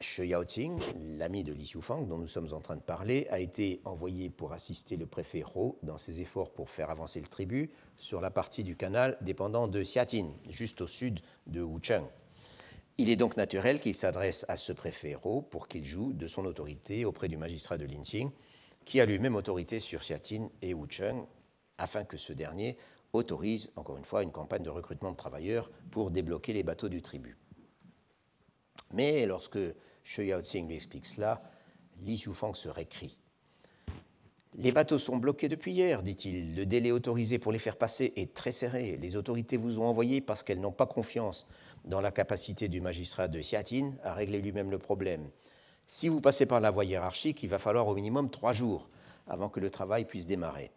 Shi Yaoqing, l'ami de Li Xiufang dont nous sommes en train de parler, a été envoyé pour assister le préfet Ho dans ses efforts pour faire avancer le tribut sur la partie du canal dépendant de Xiatin, juste au sud de Wucheng. Il est donc naturel qu'il s'adresse à ce préfet Ho pour qu'il joue de son autorité auprès du magistrat de Linqing, qui a lui-même autorité sur Xiatin et Wucheng, afin que ce dernier autorise, encore une fois, une campagne de recrutement de travailleurs pour débloquer les bateaux du tribut. Mais lorsque Xue Yaoqing lui explique cela, Li Xiufang se récrie. Les bateaux sont bloqués depuis hier, dit-il. Le délai autorisé pour les faire passer est très serré. Les autorités vous ont envoyé parce qu'elles n'ont pas confiance dans la capacité du magistrat de Xiatin à régler lui-même le problème. Si vous passez par la voie hiérarchique, il va falloir au minimum trois jours avant que le travail puisse démarrer.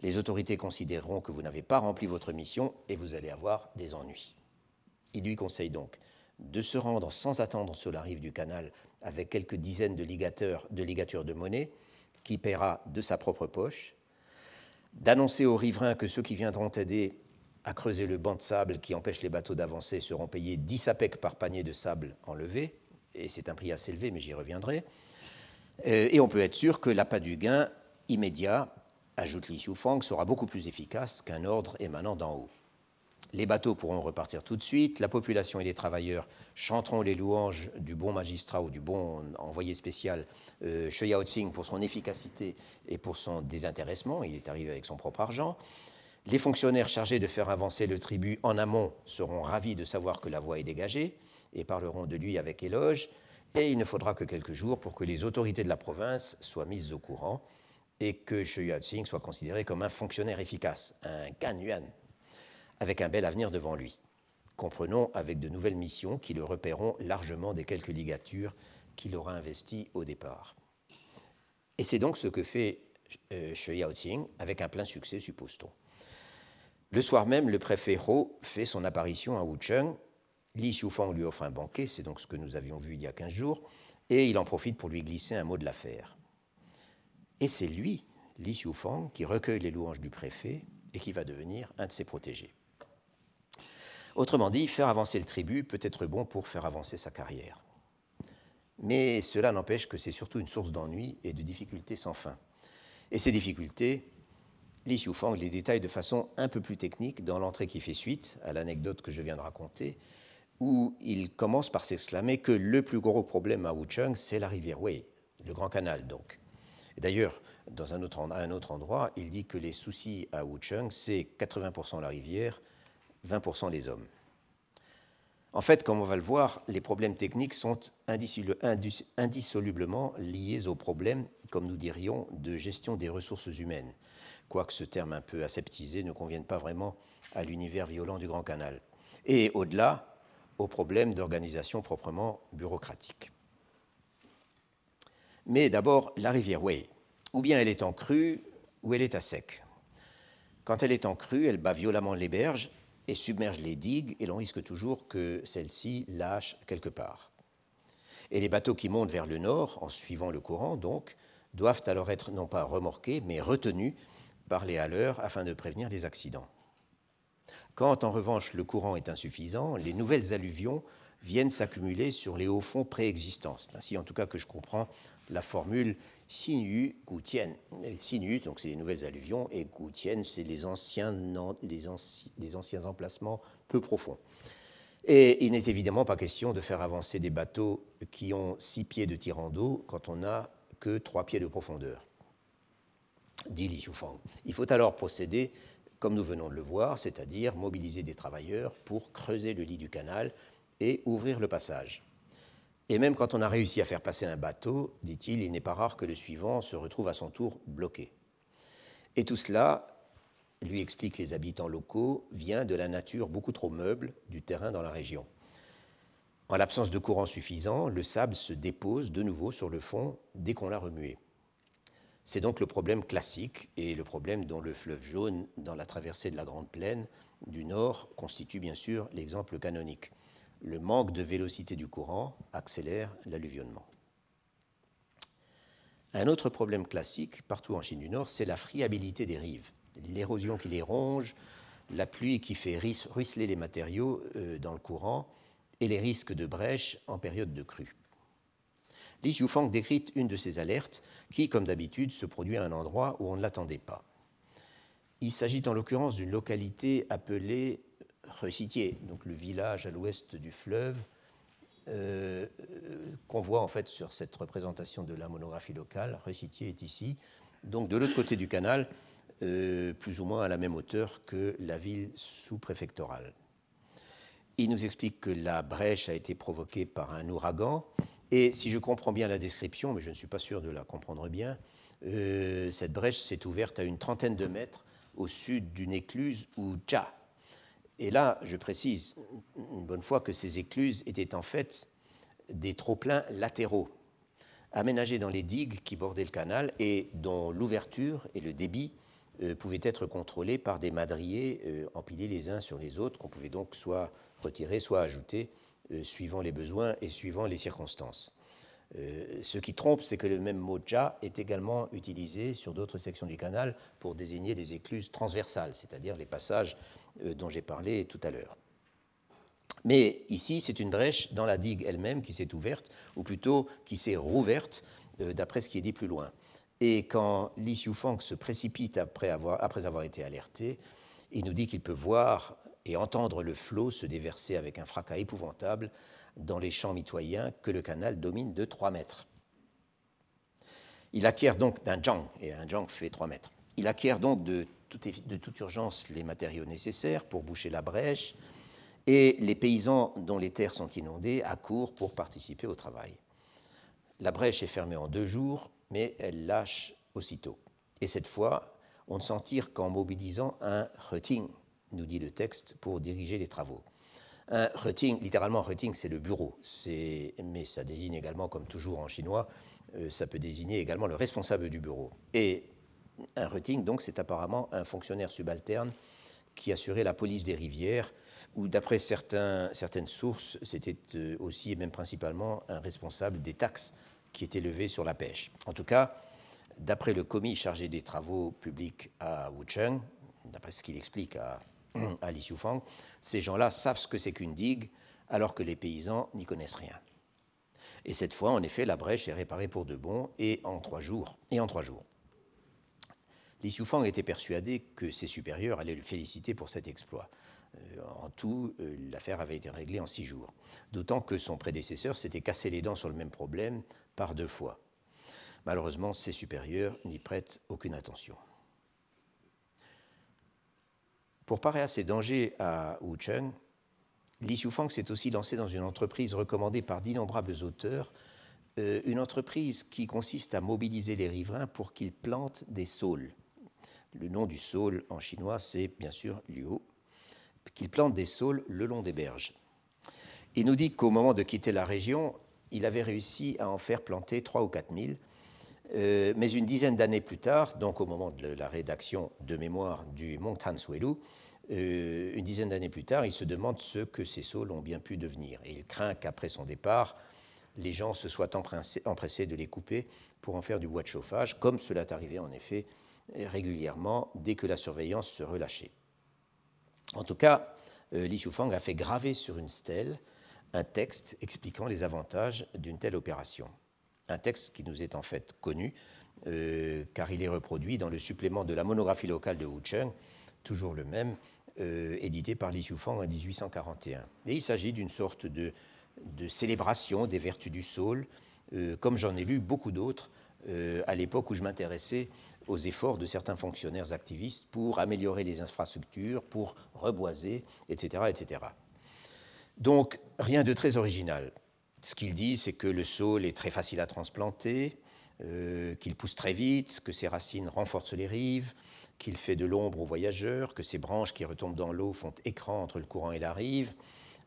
Les autorités considéreront que vous n'avez pas rempli votre mission et vous allez avoir des ennuis. Il lui conseille donc de se rendre sans attendre sur la rive du canal avec quelques dizaines de, ligateurs, de ligatures de monnaie qui paiera de sa propre poche, d'annoncer aux riverains que ceux qui viendront aider à creuser le banc de sable qui empêche les bateaux d'avancer seront payés 10 sapecs par panier de sable enlevé, et c'est un prix assez élevé, mais j'y reviendrai. Euh, et on peut être sûr que l'appât du gain immédiat ajoute Li Xiufang, sera beaucoup plus efficace qu'un ordre émanant d'en haut. Les bateaux pourront repartir tout de suite, la population et les travailleurs chanteront les louanges du bon magistrat ou du bon envoyé spécial euh, Yao pour son efficacité et pour son désintéressement, il est arrivé avec son propre argent. Les fonctionnaires chargés de faire avancer le tribut en amont seront ravis de savoir que la voie est dégagée et parleront de lui avec éloge, et il ne faudra que quelques jours pour que les autorités de la province soient mises au courant et que Yao-Tsing soit considéré comme un fonctionnaire efficace, un Gan Yuan, avec un bel avenir devant lui. Comprenons avec de nouvelles missions qui le repéreront largement des quelques ligatures qu'il aura investies au départ. Et c'est donc ce que fait euh, Xu Yaoqing avec un plein succès, suppose-t-on. Le soir même, le préfet Ho fait son apparition à Wucheng. Li Xiufang lui offre un banquet, c'est donc ce que nous avions vu il y a 15 jours, et il en profite pour lui glisser un mot de l'affaire. Et c'est lui, Li Xiufang, qui recueille les louanges du préfet et qui va devenir un de ses protégés. Autrement dit, faire avancer le tribut peut être bon pour faire avancer sa carrière. Mais cela n'empêche que c'est surtout une source d'ennui et de difficultés sans fin. Et ces difficultés, Li Xiufang les détaille de façon un peu plus technique dans l'entrée qui fait suite à l'anecdote que je viens de raconter, où il commence par s'exclamer que le plus gros problème à Wucheng, c'est la rivière Wei, le Grand Canal donc. D'ailleurs, dans un autre, un autre endroit, il dit que les soucis à Wucheng, c'est 80% la rivière, 20% les hommes. En fait, comme on va le voir, les problèmes techniques sont indissolublement liés aux problèmes, comme nous dirions, de gestion des ressources humaines, quoique ce terme un peu aseptisé ne convienne pas vraiment à l'univers violent du Grand Canal, et au-delà, aux problèmes d'organisation proprement bureaucratique. Mais d'abord, la rivière Wei. Ou bien elle est en crue, ou elle est à sec. Quand elle est en crue, elle bat violemment les berges et submerge les digues, et l'on risque toujours que celles-ci lâchent quelque part. Et les bateaux qui montent vers le nord, en suivant le courant donc, doivent alors être non pas remorqués, mais retenus par les haleurs afin de prévenir des accidents. Quand en revanche le courant est insuffisant, les nouvelles alluvions viennent s'accumuler sur les hauts fonds préexistants. C'est ainsi en tout cas que je comprends la formule Sinu, Goutienne. Sinu, donc c'est les nouvelles alluvions, et Goutienne, c'est les anciens, anciens emplacements peu profonds. Et il n'est évidemment pas question de faire avancer des bateaux qui ont six pieds de tirant d'eau quand on n'a que trois pieds de profondeur, dit Li Shufang. Il faut alors procéder comme nous venons de le voir, c'est-à-dire mobiliser des travailleurs pour creuser le lit du canal et ouvrir le passage. Et même quand on a réussi à faire passer un bateau, dit-il, il, n'est pas rare que le suivant se retrouve à son tour bloqué. Et tout cela, lui expliquent les habitants locaux, vient de la nature beaucoup trop meuble du terrain dans la région. En l'absence de courant suffisant, le sable se dépose de nouveau sur le fond dès qu'on l'a remué. C'est donc le problème classique et le problème dont le fleuve jaune, dans la traversée de la Grande Plaine du Nord, constitue bien sûr l'exemple canonique le manque de vélocité du courant accélère l'alluvionnement. Un autre problème classique partout en Chine du Nord, c'est la friabilité des rives, l'érosion qui les ronge, la pluie qui fait ruisseler les matériaux euh, dans le courant et les risques de brèche en période de crue. Li Xiufang décrit une de ces alertes qui, comme d'habitude, se produit à un endroit où on ne l'attendait pas. Il s'agit en l'occurrence d'une localité appelée Recitier, donc le village à l'ouest du fleuve, euh, qu'on voit en fait sur cette représentation de la monographie locale. Recitier est ici, donc de l'autre côté du canal, euh, plus ou moins à la même hauteur que la ville sous-préfectorale. Il nous explique que la brèche a été provoquée par un ouragan, et si je comprends bien la description, mais je ne suis pas sûr de la comprendre bien, euh, cette brèche s'est ouverte à une trentaine de mètres au sud d'une écluse où Cha, et là, je précise une bonne fois que ces écluses étaient en fait des trop-pleins latéraux, aménagés dans les digues qui bordaient le canal et dont l'ouverture et le débit euh, pouvaient être contrôlés par des madriers euh, empilés les uns sur les autres, qu'on pouvait donc soit retirer, soit ajouter, euh, suivant les besoins et suivant les circonstances. ce qui trompe, c'est que le même mot ja est également utilisé sur d'autres sections du canal pour désigner des écluses transversales, c'est-à-dire les passages dont j'ai parlé tout à l'heure. Mais ici, c'est une brèche dans la digue elle-même qui s'est ouverte, ou plutôt qui s'est rouverte, euh, d'après ce qui est dit plus loin. Et quand Li Xiufang se précipite après avoir, après avoir été alerté, il nous dit qu'il peut voir et entendre le flot se déverser avec un fracas épouvantable dans les champs mitoyens que le canal domine de 3 mètres. Il acquiert donc d'un jang, et un jang fait 3 mètres. Il acquiert donc de de toute urgence les matériaux nécessaires pour boucher la brèche, et les paysans dont les terres sont inondées accourent pour participer au travail. La brèche est fermée en deux jours, mais elle lâche aussitôt. Et cette fois, on ne s'en tire qu'en mobilisant un reting, nous dit le texte, pour diriger les travaux. Un reting, littéralement reting, c'est le bureau, mais ça désigne également, comme toujours en chinois, euh, ça peut désigner également le responsable du bureau. Et un reting, donc, c'est apparemment un fonctionnaire subalterne qui assurait la police des rivières, ou d'après certaines sources, c'était euh, aussi et même principalement un responsable des taxes qui étaient levées sur la pêche. En tout cas, d'après le commis chargé des travaux publics à Wucheng, d'après ce qu'il explique à, (clears throat) à Li Xiufang, ces gens-là savent ce que c'est qu'une digue, alors que les paysans n'y connaissent rien. Et cette fois, en effet, la brèche est réparée pour de bon et en trois jours. Et en trois jours. Li Xiufang était persuadé que ses supérieurs allaient le féliciter pour cet exploit. Euh, en tout, euh, l'affaire avait été réglée en six jours. D'autant que son prédécesseur s'était cassé les dents sur le même problème par deux fois. Malheureusement, ses supérieurs n'y prêtent aucune attention. Pour parer à ces dangers à Wucheng, Li Xiufang s'est aussi lancé dans une entreprise recommandée par d'innombrables auteurs, euh, une entreprise qui consiste à mobiliser les riverains pour qu'ils plantent des saules. Le nom du saule en chinois, c'est bien sûr Liu, qu'ils plantent des saules le long des berges. Il nous dit qu'au moment de quitter la région, il avait réussi à en faire planter 3 ou 4 000, euh, mais une dizaine d'années plus tard, donc au moment de la rédaction de mémoire du Mongtan Suelu, euh, une dizaine d'années plus tard, il se demande ce que ces saules ont bien pu devenir. Et il craint qu'après son départ, les gens se soient empressés de les couper pour en faire du bois de chauffage, comme cela est arrivé en effet régulièrement dès que la surveillance se relâchait. En tout cas, euh, Li Shufang a fait graver sur une stèle un texte expliquant les avantages d'une telle opération. Un texte qui nous est en fait connu, euh, car il est reproduit dans le supplément de la monographie locale de Wucheng, toujours le même, euh, édité par Li Shufang en 1841. Et il s'agit d'une sorte de, célébration des vertus du saule, comme j'en ai lu beaucoup d'autres à l'époque où je m'intéressais aux efforts de certains fonctionnaires activistes pour améliorer les infrastructures, pour reboiser, etc. etc. Donc, rien de très original. Ce qu'il dit, c'est que le saule est très facile à transplanter, euh, qu'il pousse très vite, que ses racines renforcent les rives, qu'il fait de l'ombre aux voyageurs, que ses branches qui retombent dans l'eau font écran entre le courant et la rive,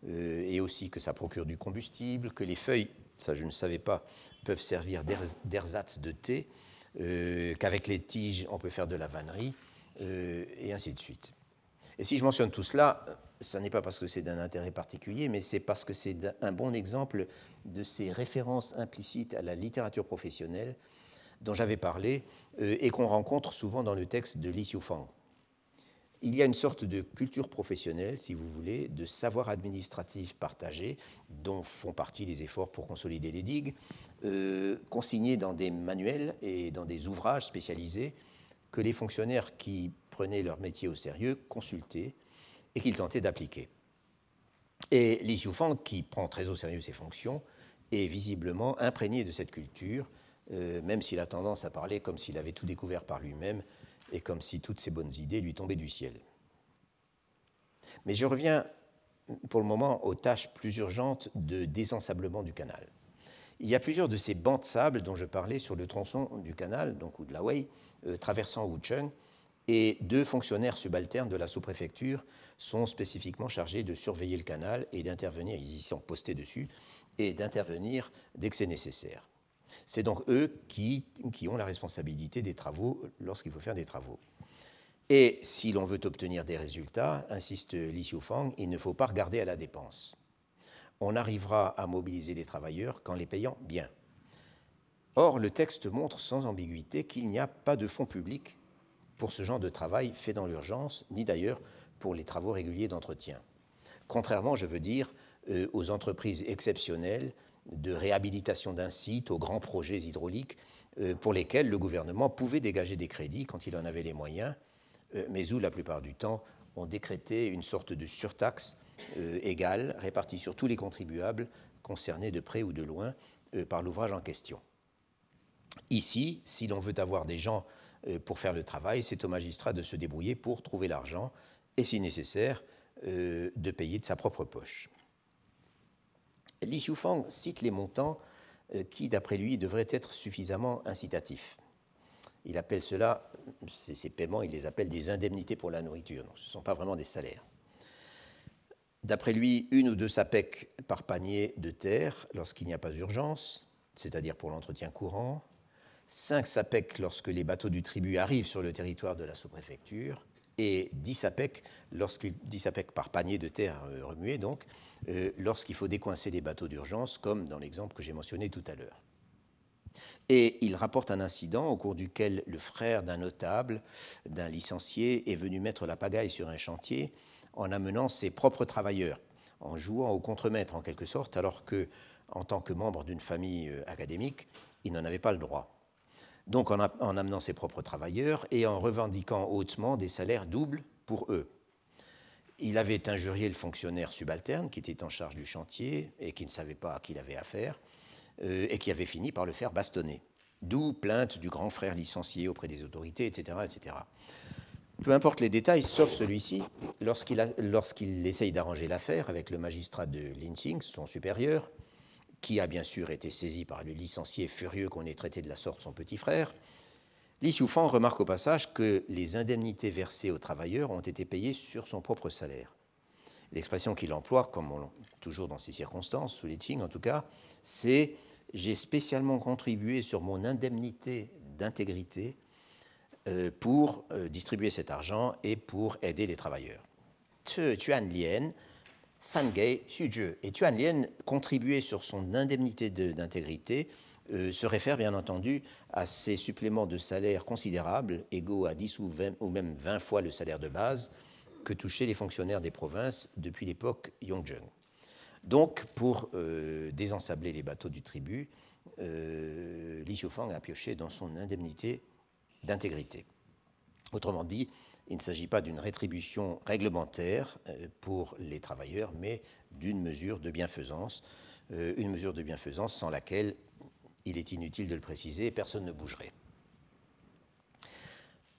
euh, et aussi que ça procure du combustible, que les feuilles, ça je ne savais pas, peuvent servir d'ersatz de thé, qu'avec les tiges, on peut faire de la vannerie, euh, et ainsi de suite. Et si je mentionne tout cela, ce n'est pas parce que c'est d'un intérêt particulier, mais c'est parce que c'est un bon exemple de ces références implicites à la littérature professionnelle dont j'avais parlé euh, et qu'on rencontre souvent dans le texte de Li Xiufang. Il y a une sorte de culture professionnelle, si vous voulez, de savoir administratif partagé, dont font partie les efforts pour consolider les digues, euh, consignés dans des manuels et dans des ouvrages spécialisés que les fonctionnaires qui prenaient leur métier au sérieux consultaient et qu'ils tentaient d'appliquer. Et Li qui prend très au sérieux ses fonctions, est visiblement imprégné de cette culture, euh, même s'il a tendance à parler comme s'il avait tout découvert par lui-même et comme si toutes ses bonnes idées lui tombaient du ciel. Mais je reviens pour le moment aux tâches plus urgentes de désensablement du canal. Il y a plusieurs de ces bancs de sable dont je parlais sur le tronçon du canal, donc de la Wei, euh, traversant Wucheng, et deux fonctionnaires subalternes de la sous-préfecture sont spécifiquement chargés de surveiller le canal et d'intervenir, ils y sont postés dessus, et d'intervenir dès que c'est nécessaire. C'est donc eux qui, ont la responsabilité des travaux lorsqu'il faut faire des travaux. Et si l'on veut obtenir des résultats, insiste Li Xiufang, il ne faut pas regarder à la dépense. On arrivera à mobiliser les travailleurs qu'en les payant bien. Or, le texte montre sans ambiguïté qu'il n'y a pas de fonds publics pour ce genre de travail fait dans l'urgence, ni d'ailleurs pour les travaux réguliers d'entretien. Contrairement, je veux dire, euh, aux entreprises exceptionnelles de réhabilitation d'un site, aux grands projets hydrauliques pour lesquels le gouvernement pouvait dégager des crédits quand il en avait les moyens, mais où la plupart du temps ont décrété une sorte de surtaxe égale répartie sur tous les contribuables concernés de près ou de loin par l'ouvrage en question. Ici, si l'on veut avoir des gens pour faire le travail, c'est au magistrat de se débrouiller pour trouver l'argent et, si nécessaire, de payer de sa propre poche. Li Xiufang cite les montants euh, qui, d'après lui, devraient être suffisamment incitatifs. Il appelle cela, ces, paiements, il les appelle des indemnités pour la nourriture. Ce ne sont pas vraiment des salaires. D'après lui, une ou deux sapèques par panier de terre lorsqu'il n'y a pas d'urgence, c'est-à-dire pour l'entretien courant, cinq sapèques lorsque les bateaux du tribut arrivent sur le territoire de la sous-préfecture, et 10 sapèques, 10 sapèques par panier de terre euh, remué, donc, euh, lorsqu'il faut décoincer les bateaux d'urgence, comme dans l'exemple que j'ai mentionné tout à l'heure. Et il rapporte un incident au cours duquel le frère d'un notable, d'un licencié, est venu mettre la pagaille sur un chantier en amenant ses propres travailleurs, en jouant au contremaître en quelque sorte, alors que, en tant que membre d'une famille euh, académique, il n'en avait pas le droit. Donc en amenant ses propres travailleurs et en revendiquant hautement des salaires doubles pour eux. Il avait injurié le fonctionnaire subalterne qui était en charge du chantier et qui ne savait pas à qui il avait affaire, euh, et qui avait fini par le faire bastonner. D'où plainte du grand frère licencié auprès des autorités, etc. etc. Peu importe les détails, sauf celui-ci, lorsqu'il essaye d'arranger l'affaire avec le magistrat de Linqing, son supérieur, qui a bien sûr été saisi par le licencié furieux qu'on ait traité de la sorte son petit frère, Li remarque au passage que les indemnités versées aux travailleurs ont été payées sur son propre salaire. L'expression qu'il emploie, comme toujours dans ces circonstances, sous les Qing en tout cas, c'est j'ai spécialement contribué sur mon indemnité d'intégrité euh, pour euh, distribuer cet argent et pour aider les travailleurs. Tuan Lien, Sangei Xuzhe. Et Tuan Lien contribuait sur son indemnité d'intégrité euh, se réfère bien entendu à ces suppléments de salaire considérables, égaux à 10 ou, 20, ou même 20 fois le salaire de base, que touchaient les fonctionnaires des provinces depuis l'époque Yongzheng. Donc, pour euh, désensabler les bateaux du tribut, euh, Li Xiufang a pioché dans son indemnité d'intégrité. Autrement dit, il ne s'agit pas d'une rétribution réglementaire euh, pour les travailleurs, mais d'une mesure de bienfaisance, une mesure de bienfaisance sans laquelle il est inutile de le préciser, personne ne bougerait.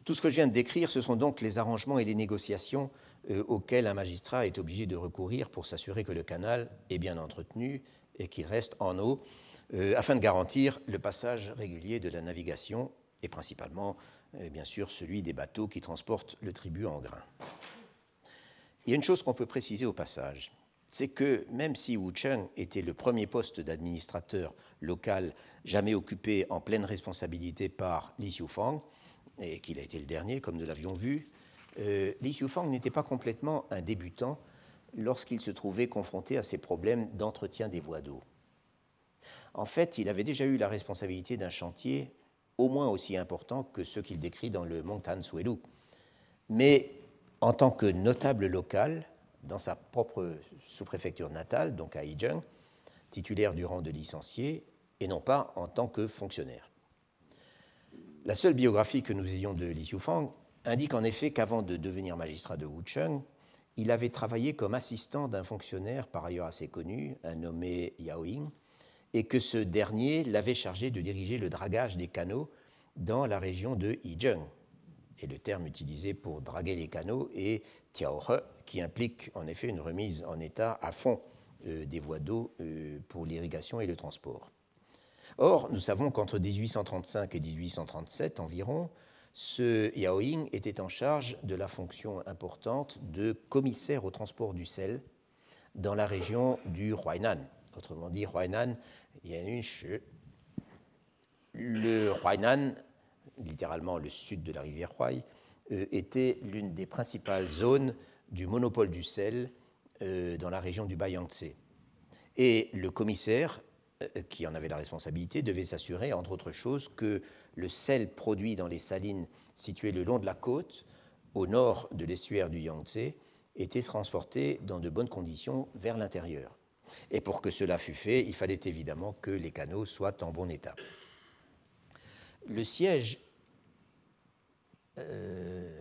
Tout ce que je viens de décrire, ce sont donc les arrangements et les négociations euh, auxquels un magistrat est obligé de recourir pour s'assurer que le canal est bien entretenu et qu'il reste en eau, euh, afin de garantir le passage régulier de la navigation et principalement, euh, bien sûr, celui des bateaux qui transportent le tribut en grains. Il y a une chose qu'on peut préciser au passage c'est que même si Wucheng était le premier poste d'administrateur local jamais occupé en pleine responsabilité par Li Xiufang, et qu'il a été le dernier, comme nous l'avions vu, euh, Li Xiufang n'était pas complètement un débutant lorsqu'il se trouvait confronté à ces problèmes d'entretien des voies d'eau. En fait, il avait déjà eu la responsabilité d'un chantier au moins aussi important que ceux qu'il décrit dans le Montan Suelu. Mais en tant que notable local, dans sa propre sous-préfecture natale, donc à Yizheng, titulaire du rang de licencié, et non pas en tant que fonctionnaire. La seule biographie que nous ayons de Li Xiufang indique en effet qu'avant de devenir magistrat de Wucheng, il avait travaillé comme assistant d'un fonctionnaire par ailleurs assez connu, un nommé Yao Ying, et que ce dernier l'avait chargé de diriger le dragage des canaux dans la région de Yizheng. Et le terme utilisé pour draguer les canaux est Tiaohe, qui implique en effet une remise en état à fond euh, des voies d'eau euh, pour l'irrigation et le transport. Or, nous savons qu'entre 1835 et 1837 environ, ce Yao Ying était en charge de la fonction importante de commissaire au transport du sel dans la région du Huainan. Autrement dit, Huainan, le Huainan, littéralement le sud de la rivière Huai, euh, était l'une des principales zones du monopole du sel euh, dans la région du Bayangtze. Et le commissaire, euh, qui en avait la responsabilité, devait s'assurer, entre autres choses, que le sel produit dans les salines situées le long de la côte, au nord de l'estuaire du Yangtze, était transporté dans de bonnes conditions vers l'intérieur. Et pour que cela fût fait, il fallait évidemment que les canaux soient en bon état. le siège, euh,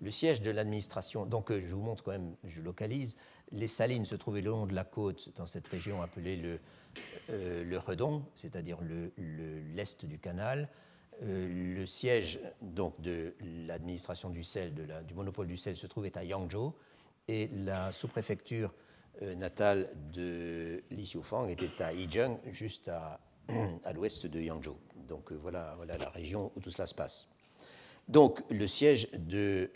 le siège de l'administration, donc je vous montre quand même, je localise, les salines se trouvaient le long de la côte dans cette région appelée le, le Redon, c'est-à-dire l'est du canal. le siège donc, de l'administration du sel, du monopole du sel, se trouvait à Yangzhou et la sous-préfecture euh, natale de Li Xiufang était à Yizheng, juste à, (clears throat) à l'ouest de Yangzhou. Donc euh, voilà, voilà la région où tout cela se passe. Donc le siège de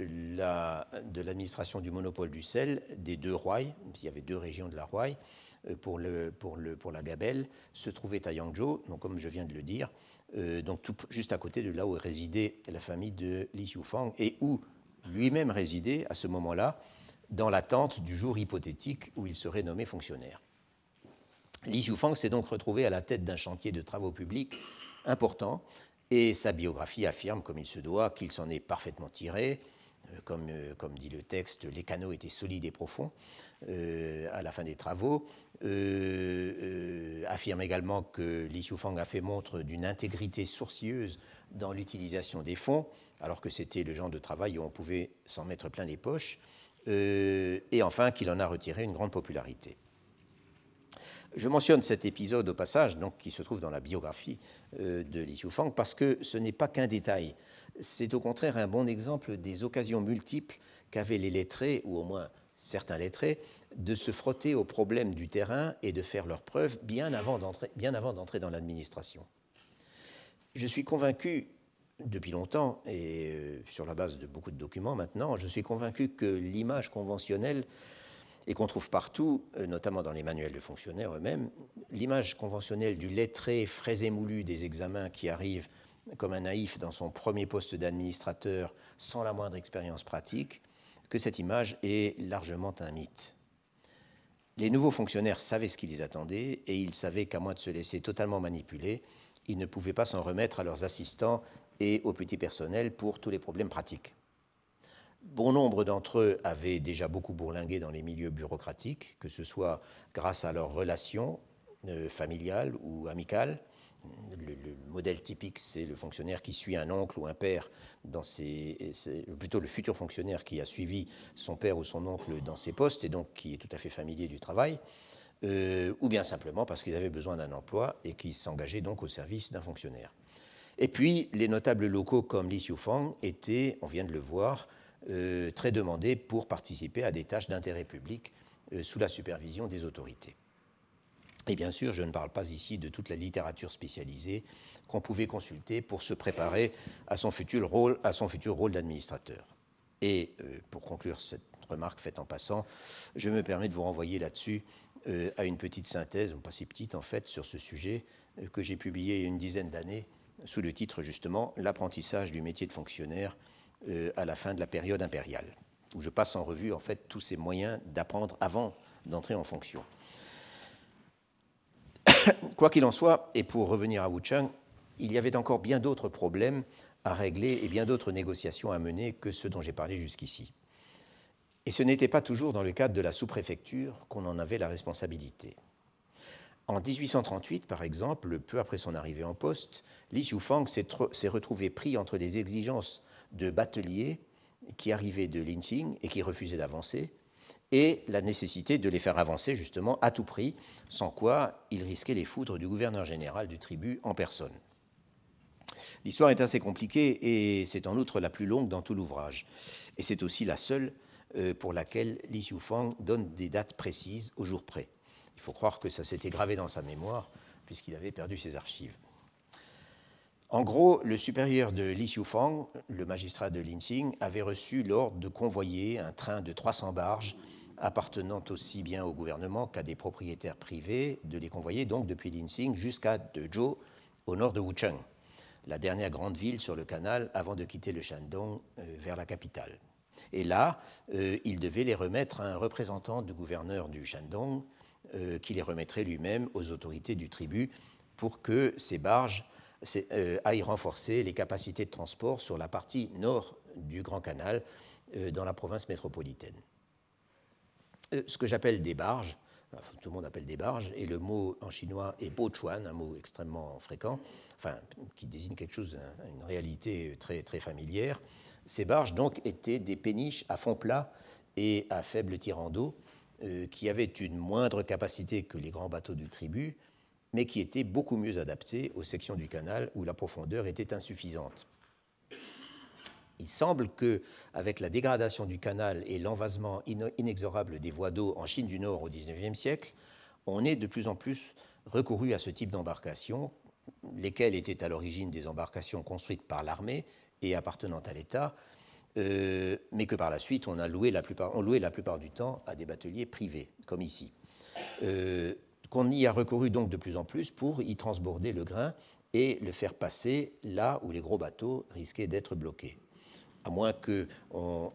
l'administration du monopole du sel des deux rois, il y avait deux régions de la roi, euh, pour, la Gabelle, se trouvait à Yangzhou, donc comme je viens de le dire, donc tout, juste à côté de là où résidait la famille de Li Xiufang et où lui-même résidait à ce moment-là dans l'attente du jour hypothétique où il serait nommé fonctionnaire. Li Xiufang s'est donc retrouvé à la tête d'un chantier de travaux publics important et sa biographie affirme, comme il se doit, qu'il s'en est parfaitement tiré. Euh, comme, euh, comme, dit le texte, les canaux étaient solides et profonds euh, à la fin des travaux. affirme également que Li Xiufang a fait montre d'une intégrité sourcieuse dans l'utilisation des fonds, alors que c'était le genre de travail où on pouvait s'en mettre plein les poches. Et enfin qu'il en a retiré une grande popularité. Je mentionne cet épisode au passage, donc, qui se trouve dans la biographie euh, de Li Xiufang, parce que ce n'est pas qu'un détail. C'est au contraire un bon exemple des occasions multiples qu'avaient les lettrés, ou au moins certains lettrés, de se frotter aux problèmes du terrain et de faire leurs preuves bien avant d'entrer dans l'administration. Je suis convaincu depuis longtemps, et euh, sur la base de beaucoup de documents maintenant, je suis convaincu que l'image conventionnelle, et qu'on trouve partout, euh, notamment dans les manuels de fonctionnaires eux-mêmes, l'image conventionnelle du lettré frais émoulu des examens qui arrive comme un naïf dans son premier poste d'administrateur sans la moindre expérience pratique, que cette image est largement un mythe. Les nouveaux fonctionnaires savaient ce qui les attendait et ils savaient qu'à moins de se laisser totalement manipuler, ils ne pouvaient pas s'en remettre à leurs assistants et au petit personnel pour tous les problèmes pratiques. Bon nombre d'entre eux avaient déjà beaucoup bourlingué dans les milieux bureaucratiques, que ce soit grâce à leurs relations euh, familiales ou amicales. Le, modèle typique, c'est le fonctionnaire qui suit un oncle ou un père dans ses, plutôt le futur fonctionnaire qui a suivi son père ou son oncle dans ses postes et donc qui est tout à fait familier du travail, euh, ou bien simplement parce qu'ils avaient besoin d'un emploi et qui s'engageaient donc au service d'un fonctionnaire. Et puis, les notables locaux comme Li Xiufang étaient, on vient de le voir, très demandés pour participer à des tâches d'intérêt public euh, sous la supervision des autorités. Et bien sûr, je ne parle pas ici de toute la littérature spécialisée qu'on pouvait consulter pour se préparer à son futur rôle, à son futur rôle d'administrateur. Et euh, pour conclure cette remarque faite en passant, je me permets de vous renvoyer là-dessus à une petite synthèse, pas si petite en fait, sur ce sujet que j'ai publié il y a une dizaine d'années sous le titre justement L'apprentissage du métier de fonctionnaire euh, à la fin de la période impériale, où je passe en revue en fait tous ces moyens d'apprendre avant d'entrer en fonction. (coughs) Quoi qu'il en soit, et pour revenir à Wuchang, il y avait encore bien d'autres problèmes à régler et bien d'autres négociations à mener que ceux dont j'ai parlé jusqu'ici. Et ce n'était pas toujours dans le cadre de la sous-préfecture qu'on en avait la responsabilité. En 1838, par exemple, peu après son arrivée en poste, Li Xiufang s'est retrouvé pris entre les exigences de bateliers qui arrivaient de Linqing et qui refusaient d'avancer, et la nécessité de les faire avancer justement à tout prix, sans quoi il risquait les foudres du gouverneur général du tribut en personne. L'histoire est assez compliquée et c'est en outre la plus longue dans tout l'ouvrage. Et c'est aussi la seule euh, pour laquelle Li Xiufang donne des dates précises au jour près. Il faut croire que ça s'était gravé dans sa mémoire, puisqu'il avait perdu ses archives. En gros, le supérieur de Li Xiufang, le magistrat de Linxing, avait reçu l'ordre de convoyer un train de 300 barges appartenant aussi bien au gouvernement qu'à des propriétaires privés, de les convoyer donc depuis Linxing jusqu'à Dezhou, au nord de Wuchang, la dernière grande ville sur le canal avant de quitter le Shandong euh, vers la capitale. Et là, euh, il devait les remettre à un représentant du gouverneur du Shandong, euh, qui les remettrait lui-même aux autorités du tribut pour que ces barges euh, aillent renforcer les capacités de transport sur la partie nord du Grand Canal euh, dans la province métropolitaine. ce que j'appelle des barges, tout le monde appelle des barges, et le mot en chinois est bochuan, un mot extrêmement fréquent, enfin, qui désigne quelque chose, une réalité très, très familière. Ces barges, donc, étaient des péniches à fond plat et à faible tirant d'eau, euh, qui avaient une moindre capacité que les grands bateaux du tribu, mais qui étaient beaucoup mieux adaptés aux sections du canal où la profondeur était insuffisante. Il semble que, avec la dégradation du canal et l'envasement inexorable des voies d'eau en Chine du Nord au XIXe siècle, on ait de plus en plus recouru à ce type d'embarcations, lesquelles étaient à l'origine des embarcations construites par l'armée et appartenant à l'État, euh, mais que par la suite on a loué la plupart, on loué la plupart du temps à des bateliers privés, comme ici. Euh, qu'on y a recouru donc de plus en plus pour y transborder le grain et le faire passer là où les gros bateaux risquaient d'être bloqués à moins qu'on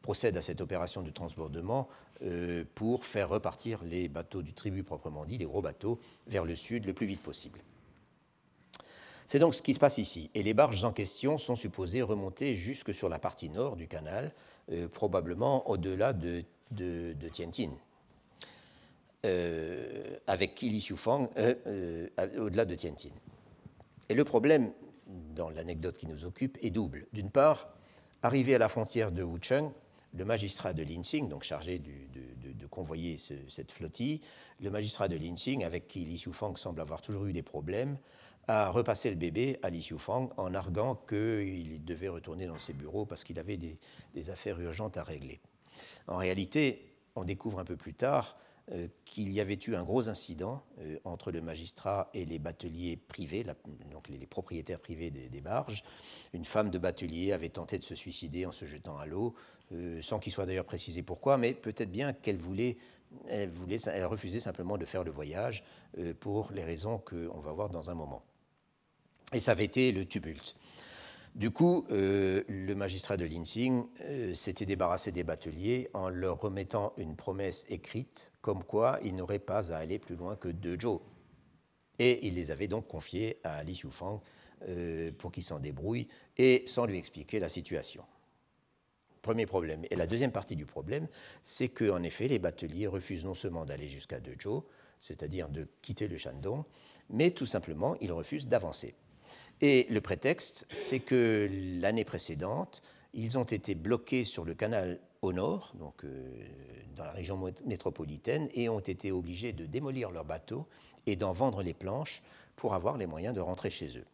procède à cette opération de transbordement euh, pour faire repartir les bateaux du tribut proprement dit, les gros bateaux, vers le sud le plus vite possible. C'est donc ce qui se passe ici. Et les barges en question sont supposées remonter jusque sur la partie nord du canal, euh, probablement au-delà de, de, euh, avec Kili Xiufang au-delà de Tianjin. Et le problème, dans l'anecdote qui nous occupe, est double. D'une part, Arrivé à la frontière de Wucheng, le magistrat de Linqing, donc chargé de, convoyer cette flottille, le magistrat de Linqing, avec qui Li Xiufang semble avoir toujours eu des problèmes, a repassé le bébé à Li Xiufang en arguant qu'il devait retourner dans ses bureaux parce qu'il avait des affaires urgentes à régler. En réalité, on découvre un peu plus tard euh, qu'il y avait eu un gros incident euh, entre le magistrat et les bateliers privés, donc les, propriétaires privés des, barges. Une femme de batelier avait tenté de se suicider en se jetant à l'eau, euh, sans qu'il soit d'ailleurs précisé pourquoi, mais peut-être bien qu'elle voulait, elle refusait simplement de faire le voyage pour les raisons qu'on va voir dans un moment. Et ça avait été le tumulte. Du coup, euh, le magistrat de Linsing euh, s'était débarrassé des bateliers en leur remettant une promesse écrite comme quoi il n'aurait pas à aller plus loin que deux Zhou. Et il les avait donc confiés à Li Xiufang euh, pour qu'il s'en débrouille et sans lui expliquer la situation. Premier problème. Et la deuxième partie du problème, c'est qu'en effet, les bateliers refusent non seulement d'aller jusqu'à Dezhou, c'est-à-dire de quitter le Shandong, mais tout simplement, ils refusent d'avancer. Et le prétexte, c'est que l'année précédente, ils ont été bloqués sur le canal au nord, donc euh, dans la région métropolitaine, et ont été obligés de démolir leurs bateaux et d'en vendre les planches pour avoir les moyens de rentrer chez eux.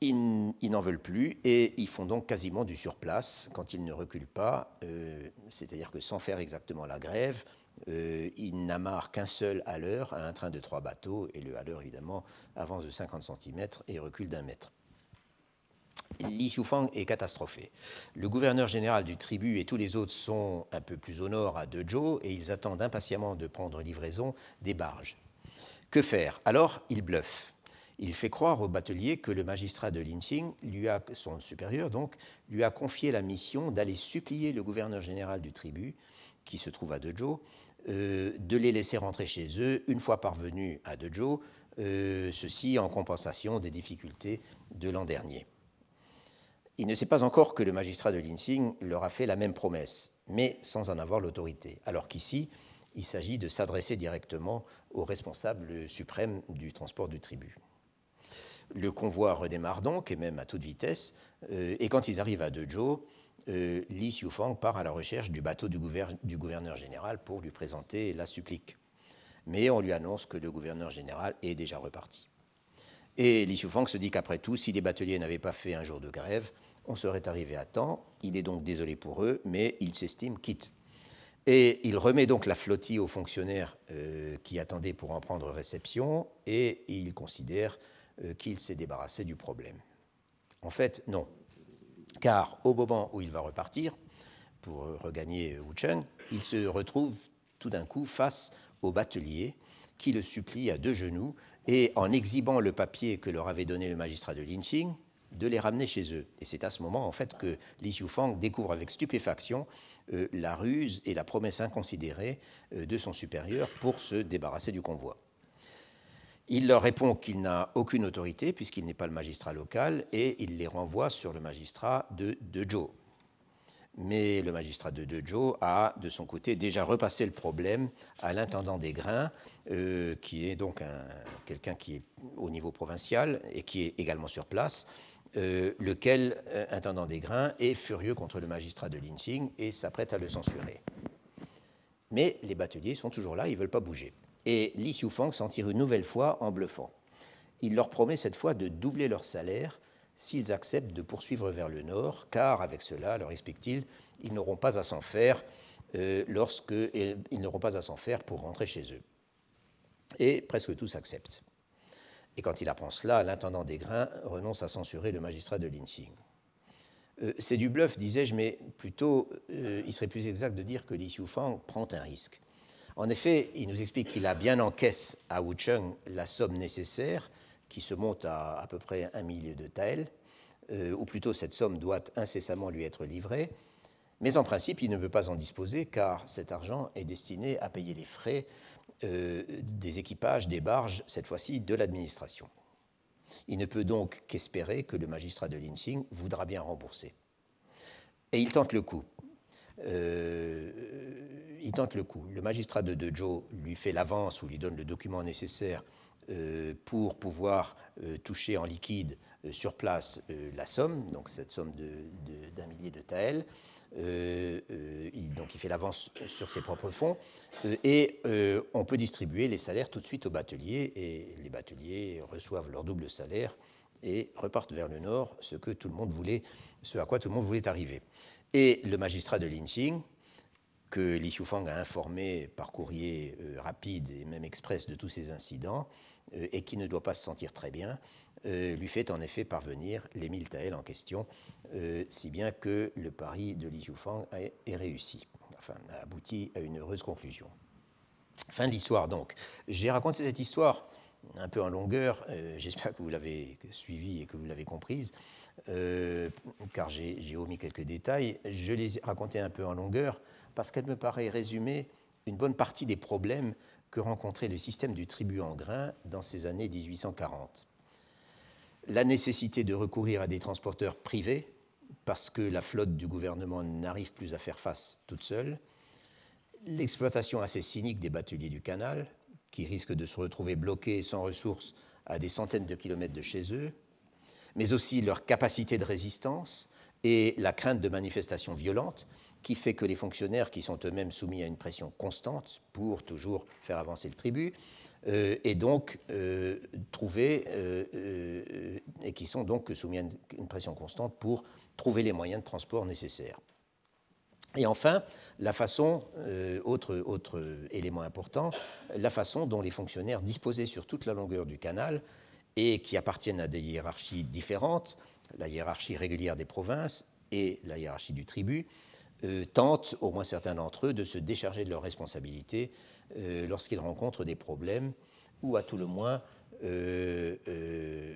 Ils, n'en veulent plus et ils font donc quasiment du surplace quand ils ne reculent pas, euh, c'est-à-dire que sans faire exactement la grève, euh, il n'amarre qu'un seul à l'heure à un train de trois bateaux, et le l'heure évidemment avance de 50 cm et recule d'un mètre. Li Xiufang est catastrophé. Le gouverneur général du tribut et tous les autres sont un peu plus au nord à Dezhou et ils attendent impatiemment de prendre livraison des barges. Que faire? Alors il bluffe. Il fait croire au batelier que le magistrat de Linqing, lui a, son supérieur donc, lui a confié la mission d'aller supplier le gouverneur général du tribut, qui se trouve à Dezhou, euh, de les laisser rentrer chez eux une fois parvenus à Dezhou, euh, ceci en compensation des difficultés de l'an dernier. Il ne sait pas encore que le magistrat de Linsing leur a fait la même promesse, mais sans en avoir l'autorité, alors qu'ici, il s'agit de s'adresser directement au responsable suprême du transport du tribut. Le convoi redémarre donc, et même à toute vitesse, euh, et quand ils arrivent à Dezhou, Li Xiufang part à la recherche du bateau du, gouverneur général pour lui présenter la supplique. Mais on lui annonce que le gouverneur général est déjà reparti. Et Li Xiufang se dit qu'après tout, si les bateliers n'avaient pas fait un jour de grève, on serait arrivé à temps. Il est donc désolé pour eux, mais il s'estime quitte. Et il remet donc la flottille aux fonctionnaires euh, qui attendaient pour en prendre réception, et il considère euh, qu'il s'est débarrassé du problème. En fait, non car au moment où il va repartir pour regagner Wucheng, il se retrouve tout d'un coup face au batelier qui le supplie à deux genoux et en exhibant le papier que leur avait donné le magistrat de Linqing, de les ramener chez eux. Et c'est à ce moment en fait que Li Xiufang découvre avec stupéfaction euh, la ruse et la promesse inconsidérée euh, de son supérieur pour se débarrasser du convoi. Il leur répond qu'il n'a aucune autorité puisqu'il n'est pas le magistrat local et il les renvoie sur le magistrat de, de Zhou. Mais le magistrat de Dejo a, de son côté, déjà repassé le problème à l'intendant des grains, euh, qui est donc quelqu'un qui est au niveau provincial et qui est également sur place, euh, lequel, euh, intendant des grains, est furieux contre le magistrat de Linqing et s'apprête à le censurer. Mais les bateliers sont toujours là, ils ne veulent pas bouger. Et Li Xiufang s'en tire une nouvelle fois en bluffant. Il leur promet cette fois de doubler leur salaire s'ils acceptent de poursuivre vers le nord, car avec cela, leur explique-t-il, ils n'auront pas à s'en faire euh, lorsque ils n'auront pas à s'en faire pour rentrer chez eux. Et presque tous acceptent. Et quand il apprend cela, l'intendant des grains renonce à censurer le magistrat de Linqing. Euh, c'est du bluff, disais-je, mais plutôt, euh, il serait plus exact de dire que Li Xiufang prend un risque. En effet, il nous explique qu'il a bien en caisse à Wucheng la somme nécessaire qui se monte à à peu près un millier de taels, euh, ou plutôt cette somme doit incessamment lui être livrée, mais en principe il ne peut pas en disposer car cet argent est destiné à payer les frais euh, des équipages, des barges, cette fois-ci de l'administration. Il ne peut donc qu'espérer que le magistrat de Linxing voudra bien rembourser. Et il tente le coup. Euh, il tente le coup. Le magistrat de Dejo lui fait l'avance ou lui donne le document nécessaire euh, pour pouvoir toucher en liquide sur place la somme, donc cette somme d'un de, millier de taels. Il, donc il fait l'avance sur ses propres fonds et on peut distribuer les salaires tout de suite aux bateliers et les bateliers reçoivent leur double salaire et repartent vers le nord, ce que tout le monde voulait, ce à quoi tout le monde voulait arriver. Et le magistrat de Linqing, que Li Xiufang a informé par courrier rapide et même express de tous ces incidents, euh, et qui ne doit pas se sentir très bien, euh, lui fait en effet parvenir les mille taels en question, euh, si bien que le pari de Li Xiufang est réussi, enfin a abouti à une heureuse conclusion. Fin de l'histoire donc. J'ai raconté cette histoire un peu en longueur, j'espère que vous l'avez suivie et que vous l'avez comprise, car j'ai omis quelques détails. Je les ai racontés un peu en longueur parce qu'elle me paraît résumer une bonne partie des problèmes que rencontrait le système du tribut en grains dans ces années 1840. La nécessité de recourir à des transporteurs privés, parce que la flotte du gouvernement n'arrive plus à faire face toute seule, l'exploitation assez cynique des bateliers du canal, qui risquent de se retrouver bloqués sans ressources à des centaines de kilomètres de chez eux, mais aussi leur capacité de résistance et la crainte de manifestations violentes qui fait que les fonctionnaires, qui sont eux-mêmes soumis à une pression constante pour toujours faire avancer le tribut, euh, et donc euh, trouver, euh, et qui sont donc soumis à une, pression constante pour trouver les moyens de transport nécessaires. Et enfin, la façon, autre, autre élément important, la façon dont les fonctionnaires disposés sur toute la longueur du canal et qui appartiennent à des hiérarchies différentes, la hiérarchie régulière des provinces et la hiérarchie du tribut, euh, tentent, au moins certains d'entre eux, de se décharger de leurs responsabilités euh, lorsqu'ils rencontrent des problèmes, ou à tout le moins euh,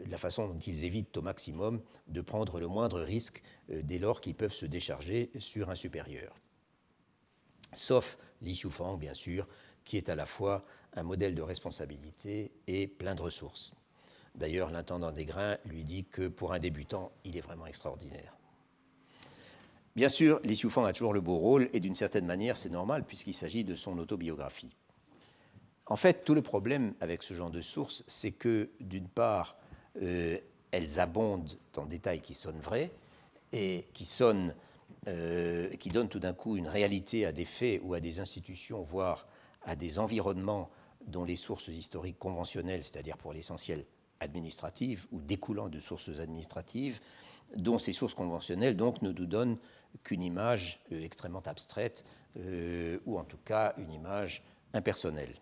la façon dont ils évitent au maximum de prendre le moindre risque dès lors qu'ils peuvent se décharger sur un supérieur. Sauf Li bien sûr, qui est à la fois un modèle de responsabilité et plein de ressources. D'ailleurs, l'intendant des grains lui dit que pour un débutant, il est vraiment extraordinaire. Bien sûr, Li a toujours le beau rôle, et d'une certaine manière, c'est normal, puisqu'il s'agit de son autobiographie. En fait, tout le problème avec ce genre de sources, c'est que, d'une part, euh, elles abondent en détails qui sonnent vrais, et qui, sonnent, euh, qui donnent tout d'un coup une réalité à des faits ou à des institutions, voire à des environnements dont les sources historiques conventionnelles, c'est-à-dire pour l'essentiel administratives ou découlant de sources administratives, dont ces sources conventionnelles donc ne nous donnent qu'une image euh, extrêmement abstraite, euh, ou en tout cas une image impersonnelle.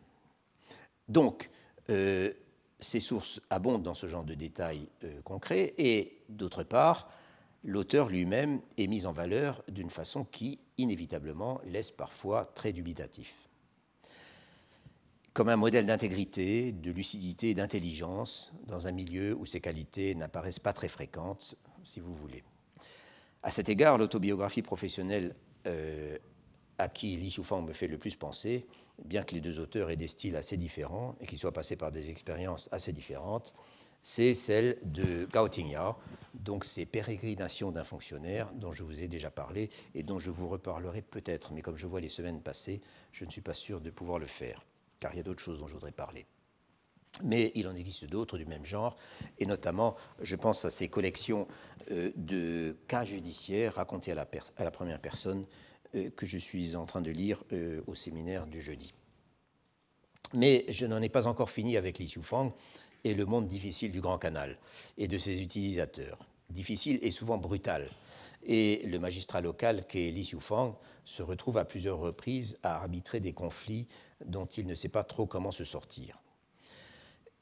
Donc, euh, ces sources abondent dans ce genre de détails concrets, et d'autre part, l'auteur lui-même est mis en valeur d'une façon qui, inévitablement, laisse parfois très dubitatif. Comme un modèle d'intégrité, de lucidité d'intelligence dans un milieu où ces qualités n'apparaissent pas très fréquentes, si vous voulez. À cet égard, l'autobiographie professionnelle euh, à qui Li Xiufang me fait le plus penser, bien que les deux auteurs aient des styles assez différents et qu'ils soient passés par des expériences assez différentes, c'est celle de Gautinga, donc ces pérégrinations d'un fonctionnaire dont je vous ai déjà parlé et dont je vous reparlerai peut-être, mais comme je vois les semaines passer, je ne suis pas sûr de pouvoir le faire, car il y a d'autres choses dont je voudrais parler. Mais il en existe d'autres du même genre, et notamment, je pense à ces collections euh, de cas judiciaires racontés à la, première personne euh, que je suis en train de lire euh, au séminaire du jeudi. Mais je n'en ai pas encore fini avec Li Xiufang et le monde difficile du Grand Canal et de ses utilisateurs. Difficile et souvent brutal. Et le magistrat local, qui est Li Xiufang, se retrouve à plusieurs reprises à arbitrer des conflits dont il ne sait pas trop comment se sortir.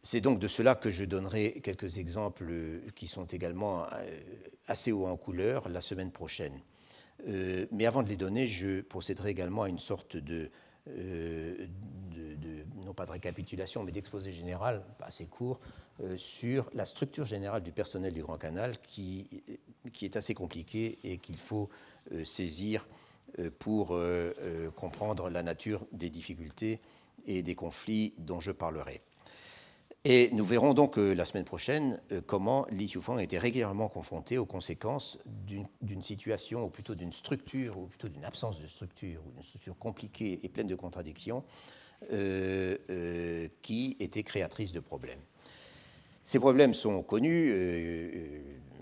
C'est donc de cela que je donnerai quelques exemples qui sont également euh, assez hauts en couleur la semaine prochaine. Euh, mais avant de les donner, je procéderai également à une sorte de, euh, non pas de récapitulation, mais d'exposé général assez court sur la structure générale du personnel du Grand Canal qui, qui est assez compliquée et qu'il faut saisir pour comprendre la nature des difficultés et des conflits dont je parlerai. Et nous verrons donc euh, la semaine prochaine euh, comment Li Xiufang a été régulièrement confronté aux conséquences d'une situation, ou plutôt d'une structure, ou plutôt d'une absence de structure, ou d'une structure compliquée et pleine de contradictions, euh, qui était créatrice de problèmes. Ces problèmes sont connus.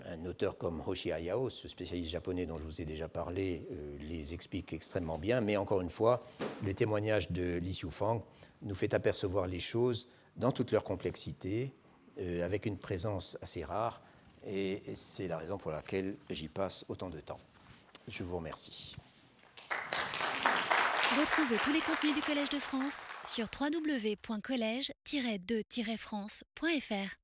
un auteur comme Hoshi Hayao, ce spécialiste japonais dont je vous ai déjà parlé, les explique extrêmement bien. Mais encore une fois, le témoignage de Li Xiufang nous fait apercevoir les choses dans toute leur complexité, euh, avec une présence assez rare, et c'est la raison pour laquelle j'y passe autant de temps. Je vous remercie. Retrouvez tous les contenus du Collège de France sur www.colège-2-france.fr.